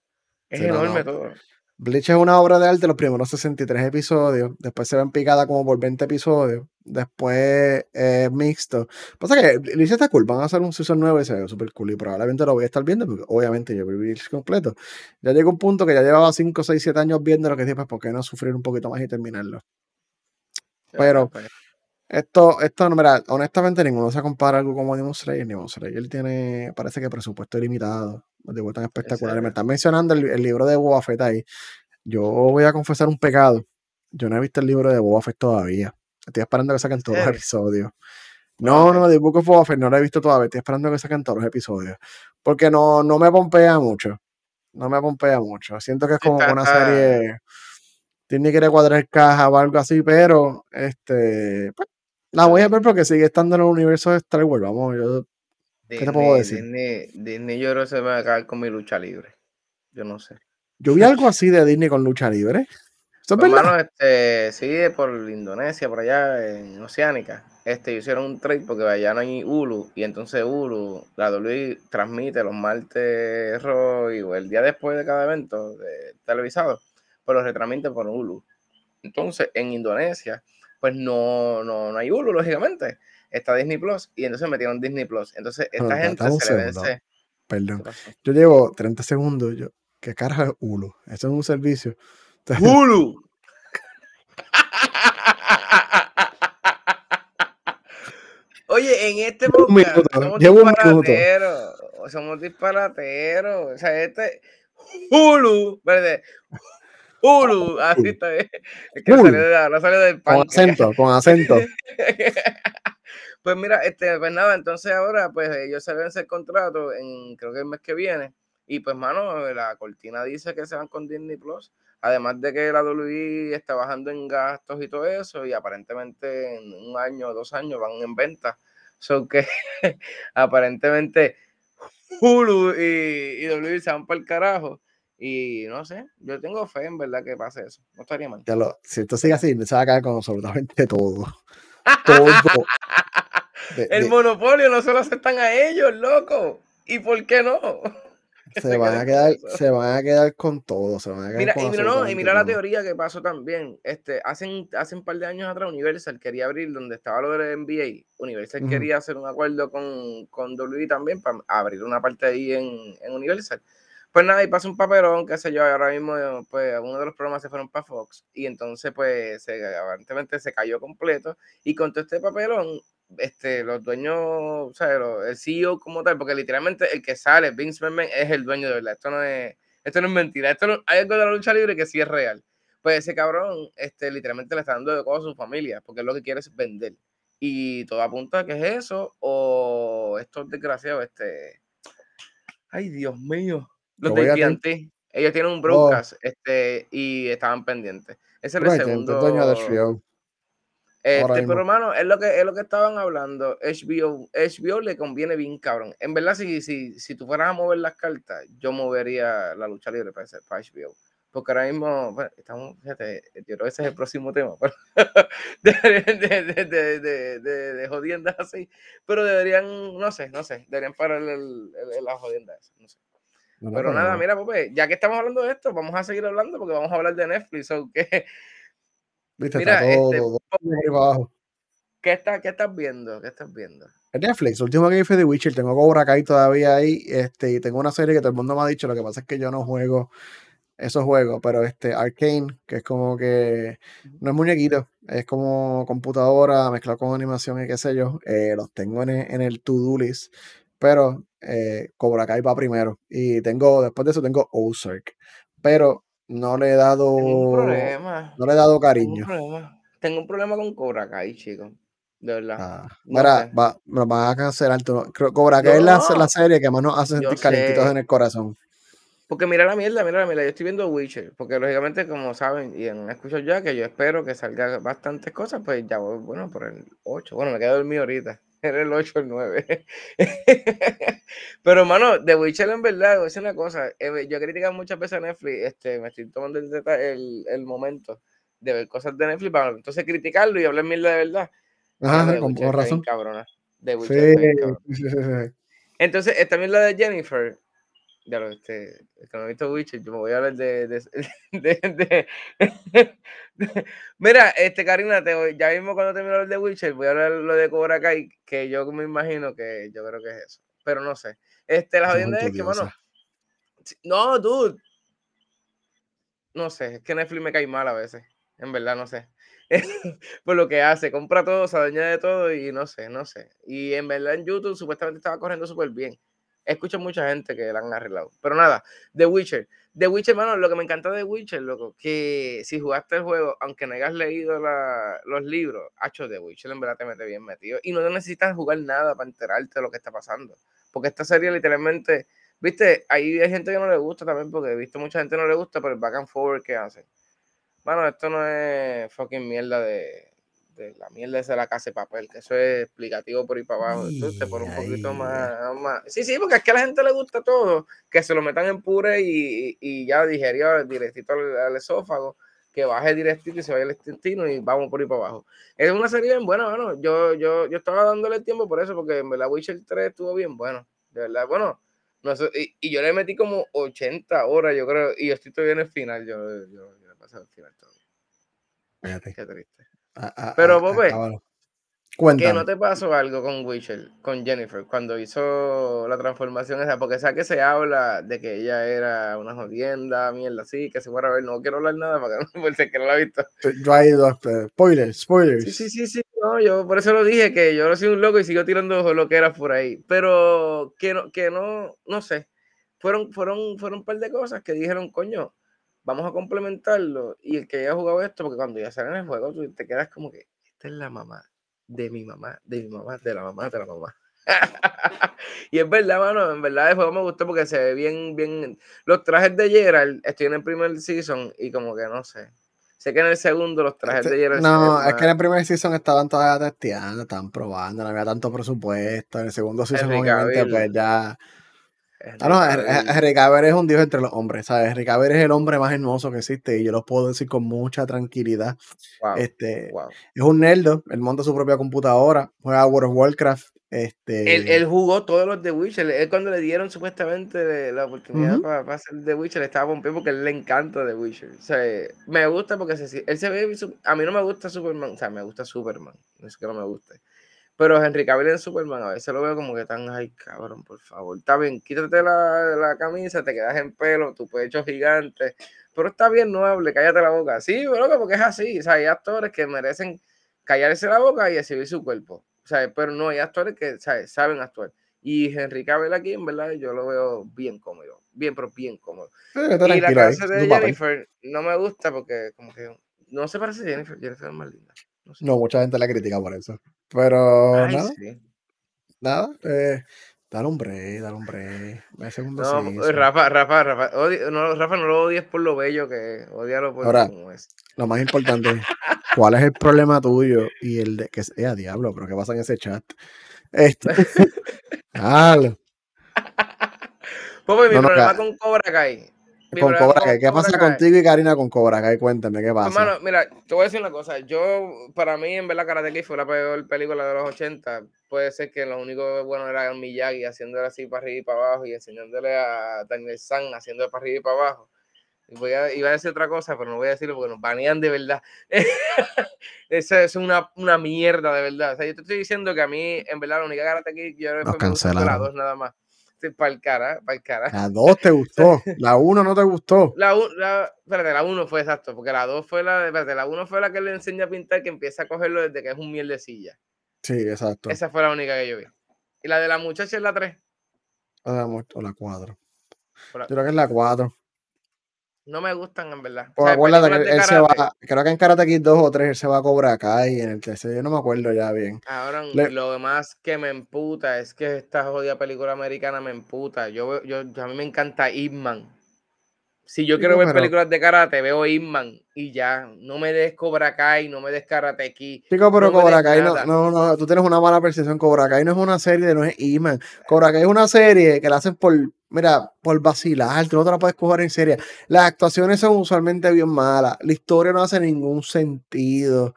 Es Sí, enorme no. todo. Bleach es una obra de arte, los primeros 63 episodios, después se ven picada como por 20 episodios, después es mixto. Pasa que Bleach está cool, van a hacer un season nuevo y se ve súper cool y probablemente lo voy a estar viendo porque obviamente yo vi Bleach completo. Ya llegó un punto que ya llevaba 5, 6, 7 años viendo lo que dije, pues ¿por qué no sufrir un poquito más y terminarlo? Pero- Esto, esto, no, mira, honestamente ninguno se compara a algo como Demon Slayer. Demon Slayer tiene, parece que presupuesto ilimitado, de vuelta tan espectaculares. Me están mencionando el, el libro de Boba Fett ahí. Yo voy a confesar un pecado. Yo no he visto el libro de Boba Fett todavía. Estoy esperando que saquen todos los episodios. No, no, de Book of Boba Fett no lo he visto todavía. Estoy esperando que saquen todos los episodios. Porque no, no me pompea mucho. No me pompea mucho. Siento que es como una serie. Tiene que cuadrar caja o algo así, pero este. pues, la voy a ver porque sigue estando en el universo de Star Wars. Vamos, yo. ¿Qué te puedo decir? Disney, Disney yo creo que se va a caer con mi lucha libre. Yo no sé. Yo vi algo así de Disney con lucha libre. ¿Eso es Pues, hermano, este, sí, por Indonesia, por allá en Oceánica, este, hicieron un trade porque allá no hay Hulu, y entonces Hulu, la WWE transmite los martes Raw y el día después de cada evento de, televisado, los retransmite por Hulu. Entonces, en Indonesia, pues no, no, no hay Hulu, lógicamente. Está Disney Plus, y entonces metieron Disney Plus. Entonces, esta Bueno, gente se le segundo. vence. ¿Qué Perdón. Yo llevo 30 segundos. Yo, ¿Qué carajo es Hulu? Eso es un servicio. [laughs] Hulu. Oye, en este minuto, somos llevo un minuto. disparateros. Somos disparateros. O sea, este Hulu, ¿verdad? Hulu, así está bien. Es que de, no del Con acento, con acento. [laughs] pues mira, este, pues nada, entonces ahora, pues ellos se vence el contrato en, creo que el mes que viene. Y pues, mano, la cortina dice que se van con Disney Plus. Además de que la WWE está bajando en gastos y todo eso, y aparentemente en un año o dos años van en venta. So que [laughs] aparentemente Hulu y, y WWE se van para el carajo. Y no sé, yo tengo fe en verdad que pase eso. No estaría mal. Ya lo, si esto sigue así, se va a caer con absolutamente todo. Todo. [laughs] De- El de- monopolio no se lo aceptan a ellos, loco. ¿Y por qué no? Se se van a quedar, con se van a quedar con todo. Se van a quedar Mira, con y mira, no, y mira la teoría que pasó también. Este, hace, hace un par de años atrás, Universal quería abrir donde estaba lo del NBA. Universal quería hacer un acuerdo con, con WWE también para abrir una parte ahí en, en Universal. Pues nada, y pasó un papelón, qué sé yo, ahora mismo, pues, uno de los programas se fueron para Fox, y entonces, pues, se, aparentemente se cayó completo, y con todo este papelón, este, los dueños, o sea, el CEO como tal, porque literalmente el que sale, Vince McMahon, es el dueño de verdad, esto no es, esto no es mentira, esto no- hay algo de la lucha libre que sí es real. Pues ese cabrón, este, literalmente le está dando de cosas a su familia, porque es lo que quiere es vender. Y todo apunta a que es eso, o estos desgraciados, este, ay Dios mío, los de ellos tienen un broadcast, este, y estaban pendientes. Ese es el segundo. dueño de HBO. Este, pero hermano, es lo que es lo que estaban hablando. HBO, HBO le conviene bien cabrón. En verdad, si, si, si tú fueras a mover las cartas, yo movería la lucha libre para, HBO. Porque ahora mismo, bueno, estamos, fíjate, yo creo que ese es el próximo tema, pero de, [laughs] de, de, de, de, de- de jodiendas así. Pero deberían, no sé, no sé, deberían parar el, el- el- la jodienda esa, no sé. No, no, Pero nada, mira, Pope, ya que estamos hablando de esto, vamos a seguir hablando porque vamos a hablar de Netflix. so que, [laughs] Viste, mira, está todo, este, todo. ¿qué, está, ¿qué estás viendo? ¿Qué estás viendo? En Netflix, el último que fue The Witcher, tengo Cobra Kai todavía ahí, este, y tengo una serie que todo el mundo me ha dicho, lo que pasa es que yo no juego esos juegos, pero este Arcane, que es como que no es muñequito, es como computadora mezclado con animación y qué sé yo, eh, los tengo en el, en el to-do list, pero eh, Cobra Kai va primero, y tengo, después de eso tengo Ozark, pero no le he dado, problema. no le he dado Tengo un cariño. problema. Tengo un problema con Cobra Kai, chico. De verdad. Ah, No mira, va, me lo van a cancelar. creo- Cobra Kai es la, No. la serie que más nos hace sentir calientitos sé. en el corazón. Porque mira la mierda, mira la mierda. Yo estoy viendo Witcher. Porque lógicamente, como saben, y han escuchado ya que yo espero que salga bastantes cosas, pues ya voy, bueno, por el 8. Bueno, me quedo dormido ahorita. [laughs] Era el 8 el 9. Pero, mano, The Witcher en verdad es una cosa. Eh, yo he criticado muchas veces a Netflix. Este, me estoy tomando el, el, momento de ver cosas de Netflix para entonces criticarlo y hablar mierda de verdad. Ajá, con, razón. Cabrona. The Witcher sí, sí, sí, sí, Entonces, esta mierda de Jennifer ya lo, este, que no he visto Witcher, yo me voy a hablar de, [laughs] de, de, de Mira, este, Karina, te ya mismo cuando termine hablar de Witcher, voy a hablar lo de Cobra Kai, que yo me imagino que yo creo que es eso, pero no sé. Este, la jodienda es que, bueno, no, dude, no sé, es que Netflix me cae mal a veces, en verdad, no sé. [laughs] Por lo que hace, compra todo, se adueña de todo y no sé, no sé. Y en verdad en YouTube supuestamente estaba corriendo súper bien escucho mucha gente que la han arreglado. Pero nada, The Witcher. The Witcher, hermano, lo que me encanta de Witcher, loco, que si jugaste el juego, aunque no hayas leído los libros, hecho The Witcher en verdad te mete bien metido. Y no necesitas jugar nada para enterarte de lo que está pasando. Porque esta serie literalmente, viste, ahí hay gente que no le gusta también, porque he visto mucha gente no le gusta, pero el back and forward que hacen. Bueno, esto no es fucking mierda de, de la mierda de la casa de papel, que eso es explicativo por ahí para abajo. Entonces, por un poquito más, más, Sí, sí, porque es que a la gente le gusta todo, que se lo metan en puré y, y ya digerió directito al, esófago, que baje directito y se vaya al intestino y vamos por ahí para abajo. Es una serie bien buena, bueno, yo, yo, yo estaba dándole tiempo por eso, porque en verdad Witcher 3 estuvo bien bueno, de verdad, bueno. No sé, y, yo le metí como 80 horas, yo creo, y yo estoy todavía en el final, yo, yo, yo, pasé al final todavía. Qué triste. Pero, Bobe, ¿qué no te pasó algo con Witcher, con Jennifer, cuando hizo la transformación esa? Porque sabes que se habla de que ella era una jodienda, mierda así, que se fuera a ver. No quiero hablar nada para que no, [laughs] por que no la he visto. Yo he ido, spoilers, spoilers. Sí, sí, sí, sí. No, yo por eso lo dije, que yo no soy un loco y sigo tirando lo que era por ahí. Pero que no, que no, no sé. Fueron, fueron, fueron un par de cosas que dijeron, coño, vamos a complementarlo. Y el que haya jugado esto, porque cuando ya sale en el juego, tú te quedas como que, esta es la mamá de mi mamá, de mi mamá, de la mamá, de la mamá. [laughs] y es verdad, mano, en verdad el juego me gustó porque se ve bien, bien. Los trajes de Gerald, estoy en el primer season y como que no sé. Sé que en el segundo los trajes este, de Gerald. No, es que en el primer season estaban todavía testeando, estaban probando, no había tanto presupuesto. En el segundo season, obviamente, pues ya Ah, no, Henry es un dios entre los hombres, ¿sabes? Henry es el hombre más hermoso que existe y yo lo puedo decir con mucha tranquilidad. este, Es un nerdo, él monta su propia computadora, juega World of Warcraft. Este... Él, jugó todos los de Witcher. Él cuando le dieron supuestamente la oportunidad para, hacer The Witcher, estaba pompeado porque él le encanta The Witcher. O sea, me gusta porque él se ve... A mí no me gusta Superman, o sea, me gusta Superman, no es que no me guste. Pero Henry Cavill en Superman a veces lo veo como que tan, ay, cabrón, por favor. Está bien, quítate la, la camisa, te quedas en pelo, tu pecho gigante. Pero está bien, no hable, cállate la boca. Sí, pero porque es así. O sea, hay actores que merecen callarse la boca y exhibir su cuerpo. O sea, pero no, hay actores que saben actuar. Y Henry Cavill aquí, en verdad, yo lo veo bien cómodo. Bien, pero bien cómodo. y la clase de Jennifer no me gusta porque como que no se parece a Jennifer. Jennifer es más linda. No, mucha gente la critica por eso. Pero nada. Nada. Eh, dale un break, dale un break. No, Rafa, Rafa, Rafa, no, Rafa, no lo odies por lo bello que es. Odialo por Ahora, como es. Lo más importante es, [laughs] ¿cuál es el problema tuyo y el de que eh, a diablo, pero qué pasa en ese chat? Este. [laughs] [laughs] Dale. Pues mi problema con Cobra Kai con Cobra Kai. ¿Qué pasa contigo y Karina con Cobra Kai? Cuéntame, ¿qué pasa? Hermano, mira, te voy a decir una cosa. Yo, para mí, en verdad, Karate Kid fue la peor película de los 80. Puede ser que lo único bueno era Miyagi haciéndole así para arriba y para abajo y enseñándole a Daniel San haciendo para arriba y para abajo. Voy a, iba a decir otra cosa, pero no voy a decirlo porque nos banean de verdad. [laughs] Eso es una, una, mierda de verdad. O sea, yo te estoy diciendo que a mí, en verdad, la única Karate Kid yo no fue la dos nada más para el cara, para el cara. La 2 te gustó, la 1 no te gustó. [laughs] La 1 la, la 1 fue exacto, porque la 2 fue la, espérate, la 1 fue la que le enseña a pintar que empieza a cogerlo desde que es un miel de silla. Sí, exacto. Esa fue la única que yo vi. ¿Y la de la muchacha es la 3? La o la 4. Yo creo que es la 4. No me gustan, en verdad. Pues acuérdate que él se va, creo que en Karate Kid 2 o 3 él se va a cobrar acá y en el tercero yo no me acuerdo ya bien. Ahora, lo demás que me emputa es que esta jodida película americana me emputa. Yo, yo, a mí me encanta Ip Man. Si yo quiero ver pero- películas de karate, veo Inman y ya. No me des Cobra Kai, no me des Karate Kid. Chico, pero no Cobra Kai no, no, no, tú tienes una mala percepción. Cobra Kai no es una serie, no es Iman. Cobra Kai es una serie que la hacen por, mira, por vacilar, tú no te la puedes coger en serio. Las actuaciones son usualmente bien malas, la historia no hace ningún sentido.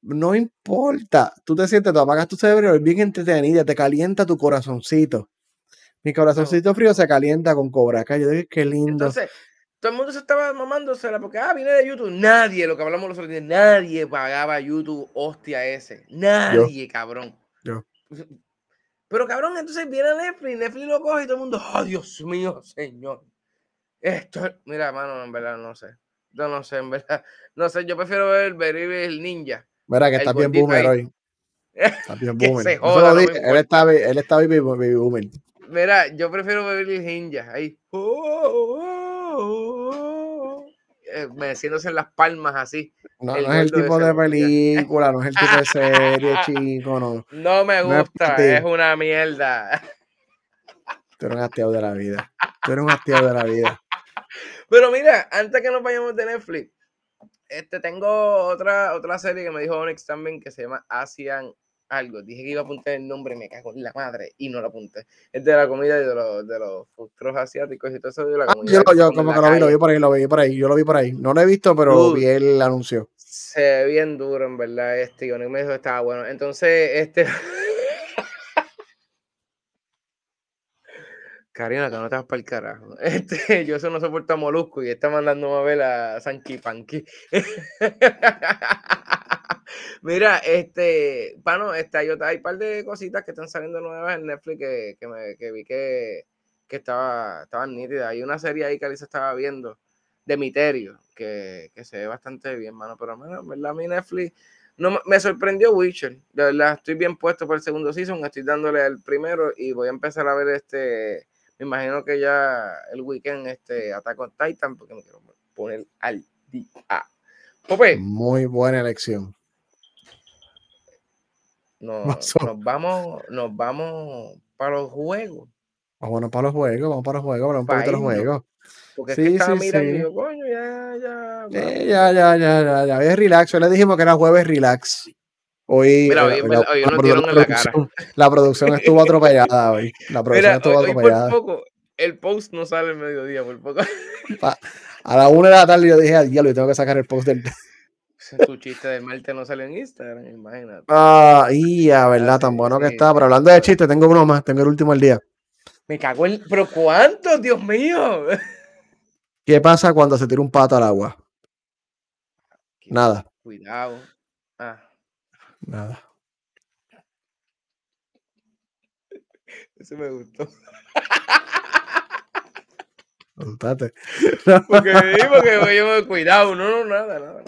No importa, tú te sientes, tú apagas tu cerebro, es bien entretenida, te calienta tu corazoncito. Mi corazoncito frío se calienta con Cobra Kai. Yo digo, qué lindo. Entonces, todo el mundo se estaba mamándosela porque, ah, viene de YouTube. Nadie, lo que hablamos los otros días, nadie pagaba YouTube, hostia ese. Nadie, cabrón. Yo. Pero cabrón, entonces viene Netflix, Netflix lo coge y todo el mundo, oh Dios mío, señor. Esto, mira, mano, en verdad no sé. Yo no sé, en verdad. No sé, yo prefiero ver Berry el Ninja. Mira que está bien boomer ahí. hoy. [laughs] Está bien boomer. se joda, no él está, él está baby, baby boomer. Mira, yo prefiero ver el Ninja ahí. Oh, oh, oh, oh. Eh, meciéndose en las palmas así. No, no es el tipo de película, no es el tipo de serie, [laughs] chico, no. No me No es gusta, es una mierda. Tú eres un hastiado de la vida. Tú eres un hastiado de la vida. Pero mira, antes que nos vayamos de Netflix, este, tengo otra, otra serie que me dijo Onyx también que se llama Asian algo. Dije que iba a apuntar el nombre, me cago en la madre y no lo apunté. Es de la comida y de los, de los futuros asiáticos y todo eso de la Ah, comida. yo, yo como que lo vi, lo vi por ahí, lo vi por ahí, yo lo vi por ahí. No lo he visto, pero Dude. vi el anuncio. Se ve bien duro, en verdad, este. Y me dijo que estaba bueno. Entonces, este. [laughs] Karina, que no te vas para el carajo. [laughs] Este, yo eso no soporto a Molusco y está mandando a ver a Sanky Panky. [laughs] Mira, este, bueno, este, hay, hay un par de cositas que están saliendo nuevas en Netflix que, que, me, vi que, que estaba, estaban nítidas. Hay una serie ahí que Alicia estaba viendo de Miterio, que, que se ve bastante bien, mano. Pero, en verdad, mí Netflix no, me- sorprendió Witcher. De verdad, estoy bien puesto por el segundo season. Estoy dándole al primero y voy a empezar a ver este. Me imagino que ya el weekend, este Attack on Titan, porque me quiero poner al día. Pope, Muy buena elección. Nos, [laughs] nos vamos, nos vamos para los juegos. Vámonos para los juegos, vamos para los juegos, vamos un Pa' poquito de los juegos. Porque es Sí, que estaba sí, mirando sí. y yo, coño, ya, ya. Eh, ya, ya, ya, ya, ya. Es relax. Hoy le dijimos que era jueves relax. Hoy, Mira, eh, hoy, la, hoy la nos dieron la en la cara. la producción estuvo [laughs] atropellada hoy. La producción Mira, estuvo hoy por atropellada. poco, el post no sale al mediodía, por poco. A las una de la tarde yo dije, diablo, yo tengo que sacar el post del... [laughs] tu chiste del martes no sale en Instagram, imagínate. Ah, y a verdad, tan bueno que está. Pero hablando de chistes, tengo uno más, tengo el último del día. Me cago en. ¿Pero cuántos, Dios mío? [laughs] ¿Qué pasa cuando se tira un pato al agua? Nada, Cuidado. Ah, nada. [laughs] ese me gustó. Contate. Porque, porque yo me cuidado. No, no, nada, nada.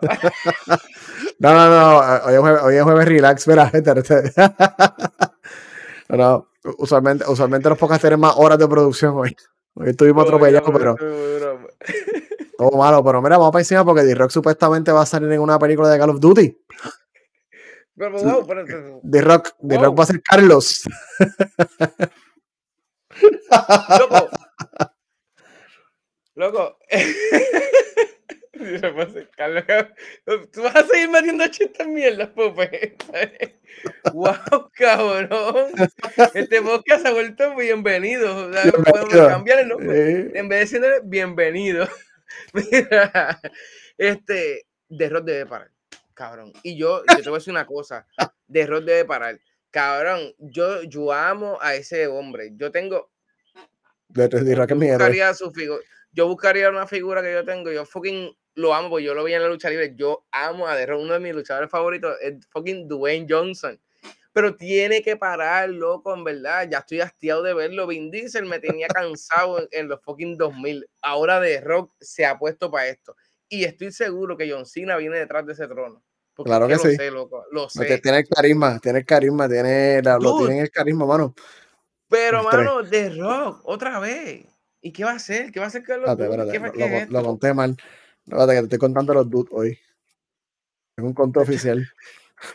[laughs] No, no, no, hoy es jueves, hoy es jueves relax, este- [laughs] No, no, usualmente, usualmente los podcasts tienen más horas de producción hoy. Hoy estuvimos atropellados, pero [laughs] todo malo. Pero mira, vamos para encima porque D-Rock supuestamente va a salir en una película de Call of Duty. Pero, wow, pero, D-Rock, Wow. va a ser Carlos. loco. Loco. [laughs] Tú vas a seguir metiendo chistes mierdas, [laughs] Pupe. wow, [laughs] cabrón. Este podcast se ha vuelto bienvenido. O sea, podemos Bienvenido. cambiar el nombre. Eh, En vez de decirle bienvenido. Mira, este, Rock debe parar, cabrón. Y yo, yo te voy a decir una cosa, Rock debe parar. Cabrón, yo, yo amo a ese hombre. Yo tengo, de- yo buscaría su figura, yo buscaría una figura que yo tengo, yo fucking lo amo, porque yo lo vi en la lucha libre, yo amo a The Rock, uno de mis luchadores favoritos es fucking Dwayne Johnson. Pero tiene que parar, loco, en verdad. Ya estoy hastiado de verlo. Vin Diesel me tenía [laughs] cansado en, en los fucking 2000. Ahora The Rock se ha puesto para esto. Y estoy seguro que John Cena viene detrás de ese trono. Porque Claro que lo sí. sé, loco. Lo sé. Tiene el carisma, tiene el carisma, tiene la- lo Dude. tiene en el carisma, mano. Pero, mano, The Rock, otra vez. ¿Y qué va a hacer? ¿Qué va a hacer Carlos Espérate, espérate, ¿Qué, lo, qué es lo conté mal. No, que te estoy contando los dudes hoy. Es un conto oficial. [laughs]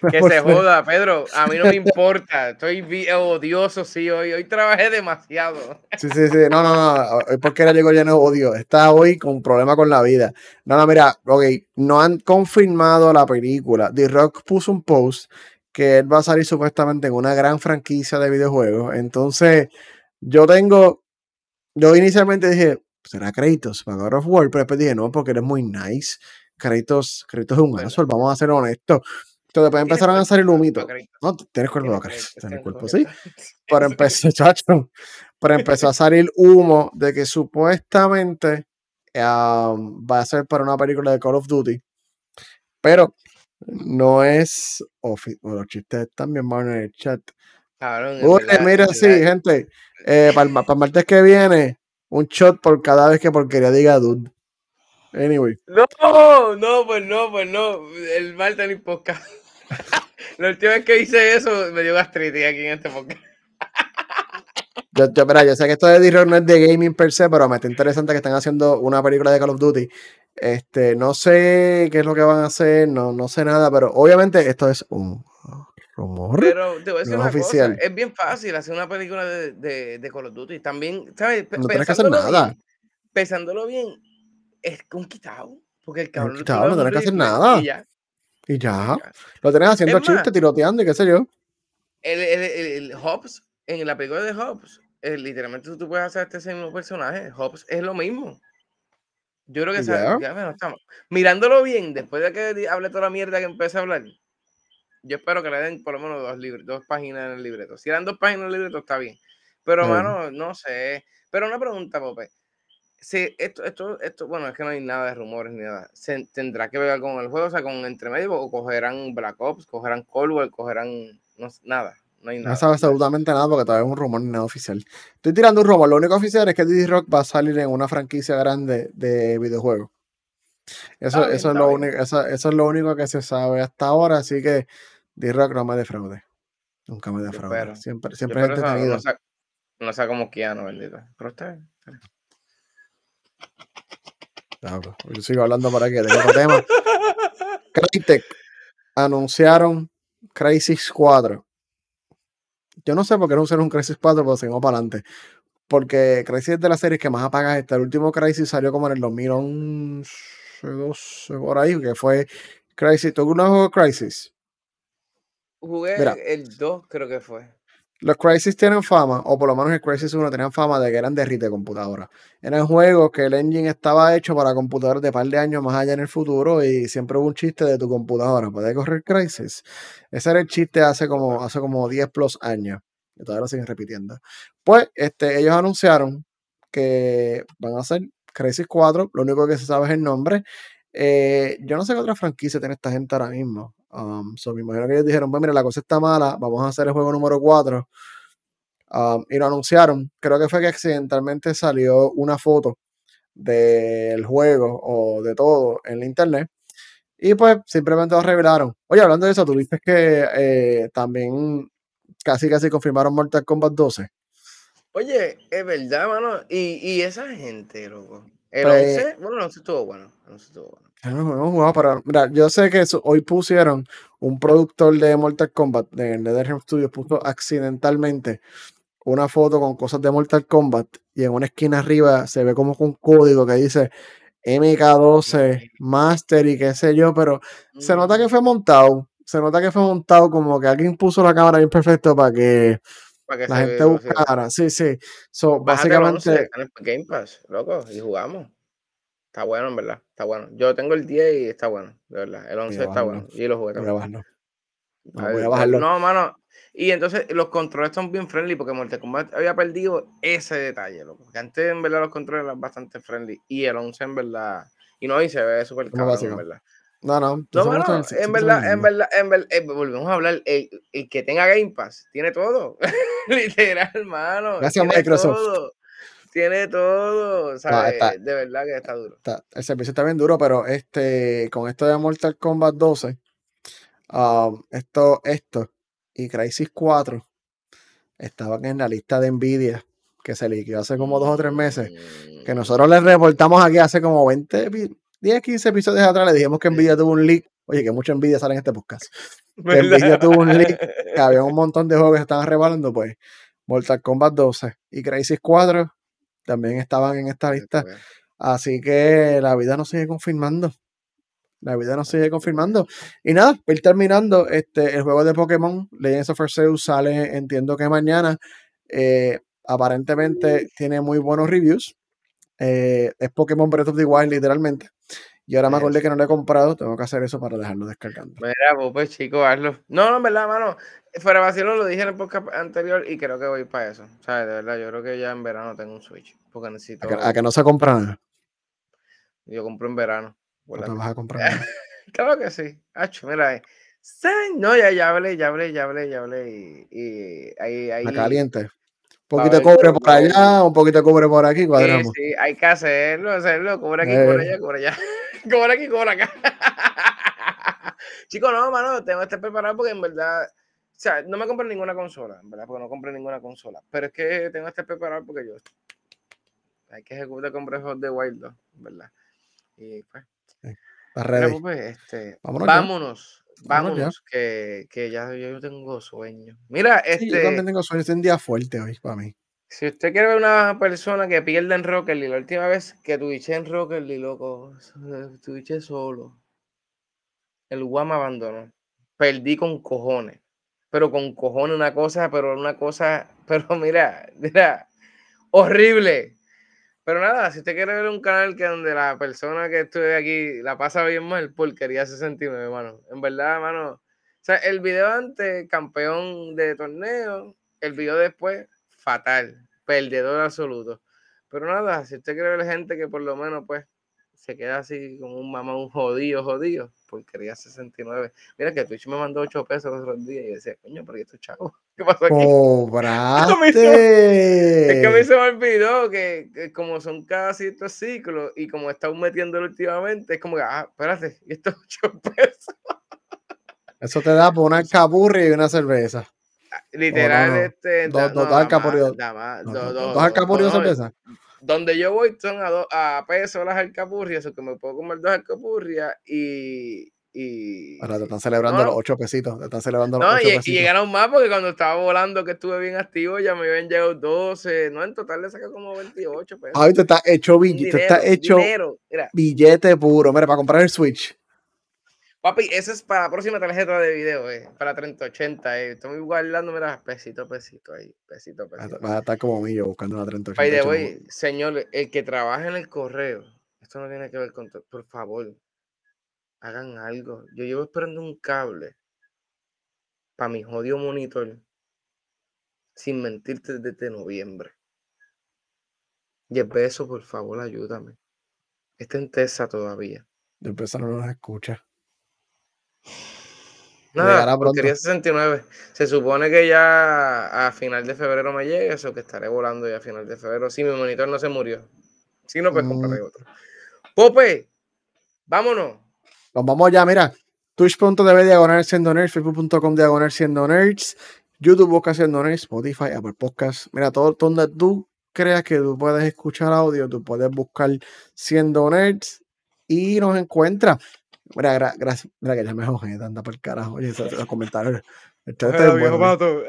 Que [laughs] se joda, Pedro. A mí no me importa. Estoy odioso, sí, hoy. Hoy trabajé demasiado. Sí, sí, sí. No, no, no. Hoy porque era llegó lleno de odio. Está hoy con problema con la vida. No, no, mira, ok. No han confirmado la película. The Rock puso un post que él va a salir supuestamente en una gran franquicia de videojuegos. Entonces, yo tengo. Yo inicialmente dije, será Kratos para God of War, pero después dije, no, porque eres muy nice. Kratos, Kratos es un asshole, vamos a ser honestos. Entonces después empezaron a salir humitos. No, tienes cuerpo de Tienes cuerpo, [laughs] sí. Pero empezó, chacho, pero empezó a salir humo de que supuestamente va a ser para una película de Call of Duty. Pero no es oficial. Bueno, los chistes también van en el chat. mira, sí, gente. [laughs] Eh, para, para el martes que viene, un shot por cada vez que porquería diga dude. Anyway. No, no, pues no, pues no. El martes ni podcast. [laughs] La última vez que hice eso me dio gastritis aquí en este podcast. [laughs] Yo, yo, mira, yo sé que esto de D-Rock no es de gaming per se, pero me está interesante que están haciendo una película de Call of Duty. Este, no sé qué es lo que van a hacer, no, no sé nada, pero obviamente esto es un rumor. Pero te voy a decir una oficial. cosa, es bien fácil hacer una película de, de, de Call of Duty. También, ¿sabes? No tienes que hacer nada. Bien, pensándolo bien, es conquistado. Porque el cabrón no, no tienes que hacer nada. Y ya. Y ya. Lo tenés haciendo chistes, tiroteando y qué sé yo. El, el, el, Hobbs, en la película de Hobbs, eh, literalmente tú puedes hacer este mismo personaje. Hobbs es lo mismo. Yo creo que ya, bueno, estamos. Mirándolo bien, después de que hable toda la mierda que empecé a hablar, yo espero que le den por lo menos dos, dos páginas en el libreto. Si dan dos páginas en el libreto, está bien. Pero, hermano, no sé. Pero una pregunta, Pope. Sí, esto, esto, esto, bueno, es que no hay nada de rumores ni nada. ¿Se tendrá que ver con el juego, o sea, con entremedio, o cogerán Black Ops, cogerán Cold War, cogerán no, nada? No hay nada. No sabe absolutamente nada porque todavía es un rumor ni nada oficial. Estoy tirando un rumor. Lo único oficial es que Diddy Rock va a salir en una franquicia grande de videojuegos. Eso, eso, es lo único, eso, eso, es lo único que se sabe hasta ahora, así que D-Rock no me defraude. Nunca me defraude. Siempre, siempre es entretenido. No sea, no sea como Keanu, bendito. Pero está bien. Yo sigo hablando para de otro tema. Crytek anunciaron Crisis 4. Yo no sé por qué no usaron un Crisis 4, pero seguimos para adelante. Porque Crisis es de las series que más apagas esta. El último Crisis salió como en el 2011, por ahí, que fue Crisis. ¿Tú no jugó Crisis? Jugué el 2, creo que fue los Crisis tienen fama, o por lo menos el Crisis 1 tenían fama de que eran de de computadora. Eran juegos que el engine estaba hecho para computadores de par de años más allá en el futuro y siempre hubo un chiste de tu computadora. ¿Puede correr Crisis? Ese era el chiste hace como, hace como 10 plus años. Y todavía lo siguen repitiendo. Pues este, ellos anunciaron que van a hacer Crisis 4. Lo único que se sabe es el nombre. Eh, yo no sé qué otra franquicia tiene esta gente ahora mismo. Um, so me imagino que ellos dijeron, pues mira, la cosa está mala, vamos a hacer el juego número 4. Um, y lo anunciaron. Creo que fue que accidentalmente salió una foto del juego o de todo en la internet. Y pues simplemente lo revelaron. Oye, hablando de eso, tú dices que eh, también casi casi confirmaron Mortal Kombat 12. Oye, es verdad, mano. Y, y esa gente, loco. El 11, pues bueno, no estuvo bueno. No estuvo bueno. No, mira, yo sé que hoy pusieron un productor de Mortal Kombat de NetherRealm Studios puso accidentalmente una foto con cosas de Mortal Kombat y en una esquina arriba se ve como un código que dice MK12 Master y qué sé yo, pero se nota que fue montado, se nota que fue montado como que alguien puso la cámara bien perfecto para que, la gente buscara. Sí, sí. So, básicamente. Game Pass, loco, y jugamos. Está bueno, en verdad. Está bueno. Yo tengo el 10 y está bueno, de verdad. El 11 está bueno. Y lo jugué también. No, voy a bajarlo. No, mano. Y entonces los controles son bien friendly porque Mortal Kombat había perdido ese detalle, loco. Porque antes en verdad los controles eran bastante friendly. Y el 11 en verdad. Y no, y se ve súper cabrón, en verdad. No, no. No, mano, en, verdad, en verdad, en verdad, eh, volvemos a hablar. El, que tenga Game Pass tiene todo. [laughs] Literal, hermano. Gracias, Microsoft. Tiene todo, ¿sabes? de verdad que está duro. el servicio está bien duro, pero este, con esto de Mortal Kombat 12, um, esto, esto y Crisis 4 estaban en la lista de Nvidia que se liquidó hace como dos o tres meses, que mm. nosotros les reportamos aquí hace como 20, 10, 15 episodios atrás, le dijimos que Nvidia tuvo un leak Oye, que mucha envidia sale en este podcast. [laughs] Que Nvidia tuvo un leak que había un [laughs] montón de juegos que estaban rebalando, pues Mortal Kombat 12 y Crisis 4 también estaban en esta lista. Así que la vida nos sigue confirmando. La vida nos sigue confirmando. Y nada, ir terminando, este, el juego de Pokémon, Legends of Arceus, sale, entiendo que mañana. Eh, aparentemente tiene muy buenos reviews. Eh, es Pokémon Breath of the Wild, literalmente. Y ahora me acordé que no lo he comprado, tengo que hacer eso para dejarlo descargando. Mira, pues, chico, hazlo. No, no, en verdad, mano. Fuera vacío lo dije en el podcast anterior y creo que voy para eso. ¿Sabes? De verdad, yo creo que ya en verano tengo un Switch. Porque necesito. ¿A que, no se compra nada? Yo compro en verano. ¿No te vas a [laughs] comprar claro que sí. Hacho, mira. Eh. No, ya, ya hablé, ya hablé, ya hablé, ya hablé. Y, y ahí, ahí. caliente. Un poquito de cobre por allá, un poquito de cobre por aquí, cuadramos. Sí, sí, hay que hacerlo, hacerlo. Cobre aquí, cobre allá, cobre allá. [laughs] [laughs] cobre aquí, cobre acá. [laughs] Chicos, no, mano, tengo que estar preparado porque en verdad. O sea, no me compré ninguna consola, ¿verdad? Porque no compré ninguna consola. Pero es que tengo que estar preparado porque yo. Hay que ejecutar con Breath de Wild ¿verdad? Y pues. pues este, vámonos. Vámonos. Vámonos, que, que, ya yo tengo sueño. Mira, este. yo también tengo sueño, es un día fuerte hoy para mí. Si usted quiere ver una persona que pierde en Rocket League, la última vez que tuviché en Rocket League, loco, tuviché solo. El Guam abandonó. Perdí con cojones. Pero con cojones una cosa, pero una cosa, [laughs] pero mira, mira, horrible. Pero nada, si usted quiere ver un canal que donde la persona que estuve aquí la pasa bien mal, porquería 69, hermano. En verdad, hermano. O sea, el video antes, campeón de torneo, el video después, fatal, perdedor absoluto. Pero nada, si usted quiere ver gente que por lo menos, pues, se queda así como un mamá, un jodido, jodido, porquería 69. Mira que Twitch me mandó 8 pesos los otros días y decía, coño, ¿por qué estos chavos? [laughs] ¿Qué pasó aquí? [laughs] ¡Cobraste! Es que a mí se me olvidó que, como son casi estos ciclos y como están metiéndolo últimamente, es como que, ah, espérate, y estos [laughs] 8 pesos. Eso te da por una alcapurria y una cerveza. Literal, este. Dos, dos, alcapurrios. Dos alcapurrios cerveza. Donde yo voy son a, a peso las alcapurrias, o que me puedo comer dos alcapurrias y, y... Ahora te están celebrando los ocho pesitos. Te están celebrando los ocho y, pesitos. y llegaron más porque cuando estaba volando, que estuve bien activo, ya me habían llegado 12. No, en total le saqué como 28 pesos. Te está hecho, está hecho billete puro. Mira, para comprar el Switch. Papi, eso es para la próxima tarjeta de video, eh, para 3080. Eh. Estoy guardando, mira, pesito, pesito ahí, pesito, pesito. Vas a estar como yo buscando una 3080. de voy, señor, el que trabaja en el correo, esto no tiene que ver con, por favor, hagan algo. Yo llevo esperando un cable para mi jodido monitor, sin mentirte, desde noviembre. Y el beso, por favor, ayúdame. Está en Tesa todavía. De empresa no nos escucha. Nada, quería 69. Se supone que ya a final de febrero me llegue, eso que estaré volando ya a final de febrero. Si mi monitor no se murió. Si no, pues compraré mm. otro. Pope, vámonos. Nos vamos ya, mira. Twitch.tv diagonal siendo nerds, facebook.com diagonal siendo nerds, YouTube busca siendo nerds, Spotify, Apple Podcast. Mira, todo donde tú creas que tú puedes escuchar audio, tú puedes buscar siendo nerds y nos encuentra. Mira, gracias. Mira que ya me jodé, anda por el carajo. Oye, los comentarios. El chat [laughs] está bien bueno.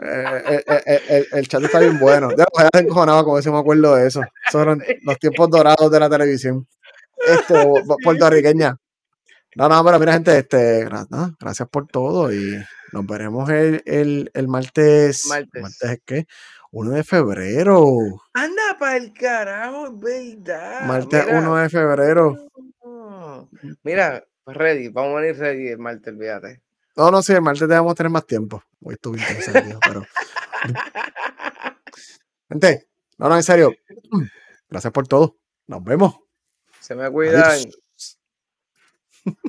Eh, eh, eh, el, chat está bien bueno. Ya te encojonaba como si me acuerdo de eso. [laughs] Esos eran los tiempos dorados de la televisión. Esto, puertorriqueña. No, no, pero mira, gente, este, gracias por todo y nos veremos el, el, el martes. Martes. ¿Martes es qué? 1 de febrero. Anda para el carajo, verdad. Martes 1 de febrero. Mira, pues ready, vamos a venir ready el martes, olvídate. No, no, sí, el martes debemos tener más tiempo. Hoy estuve interesante, pero. [laughs] Gente, no, no, en serio. [clears throat] Gracias por todo. Nos vemos. Se me cuidan.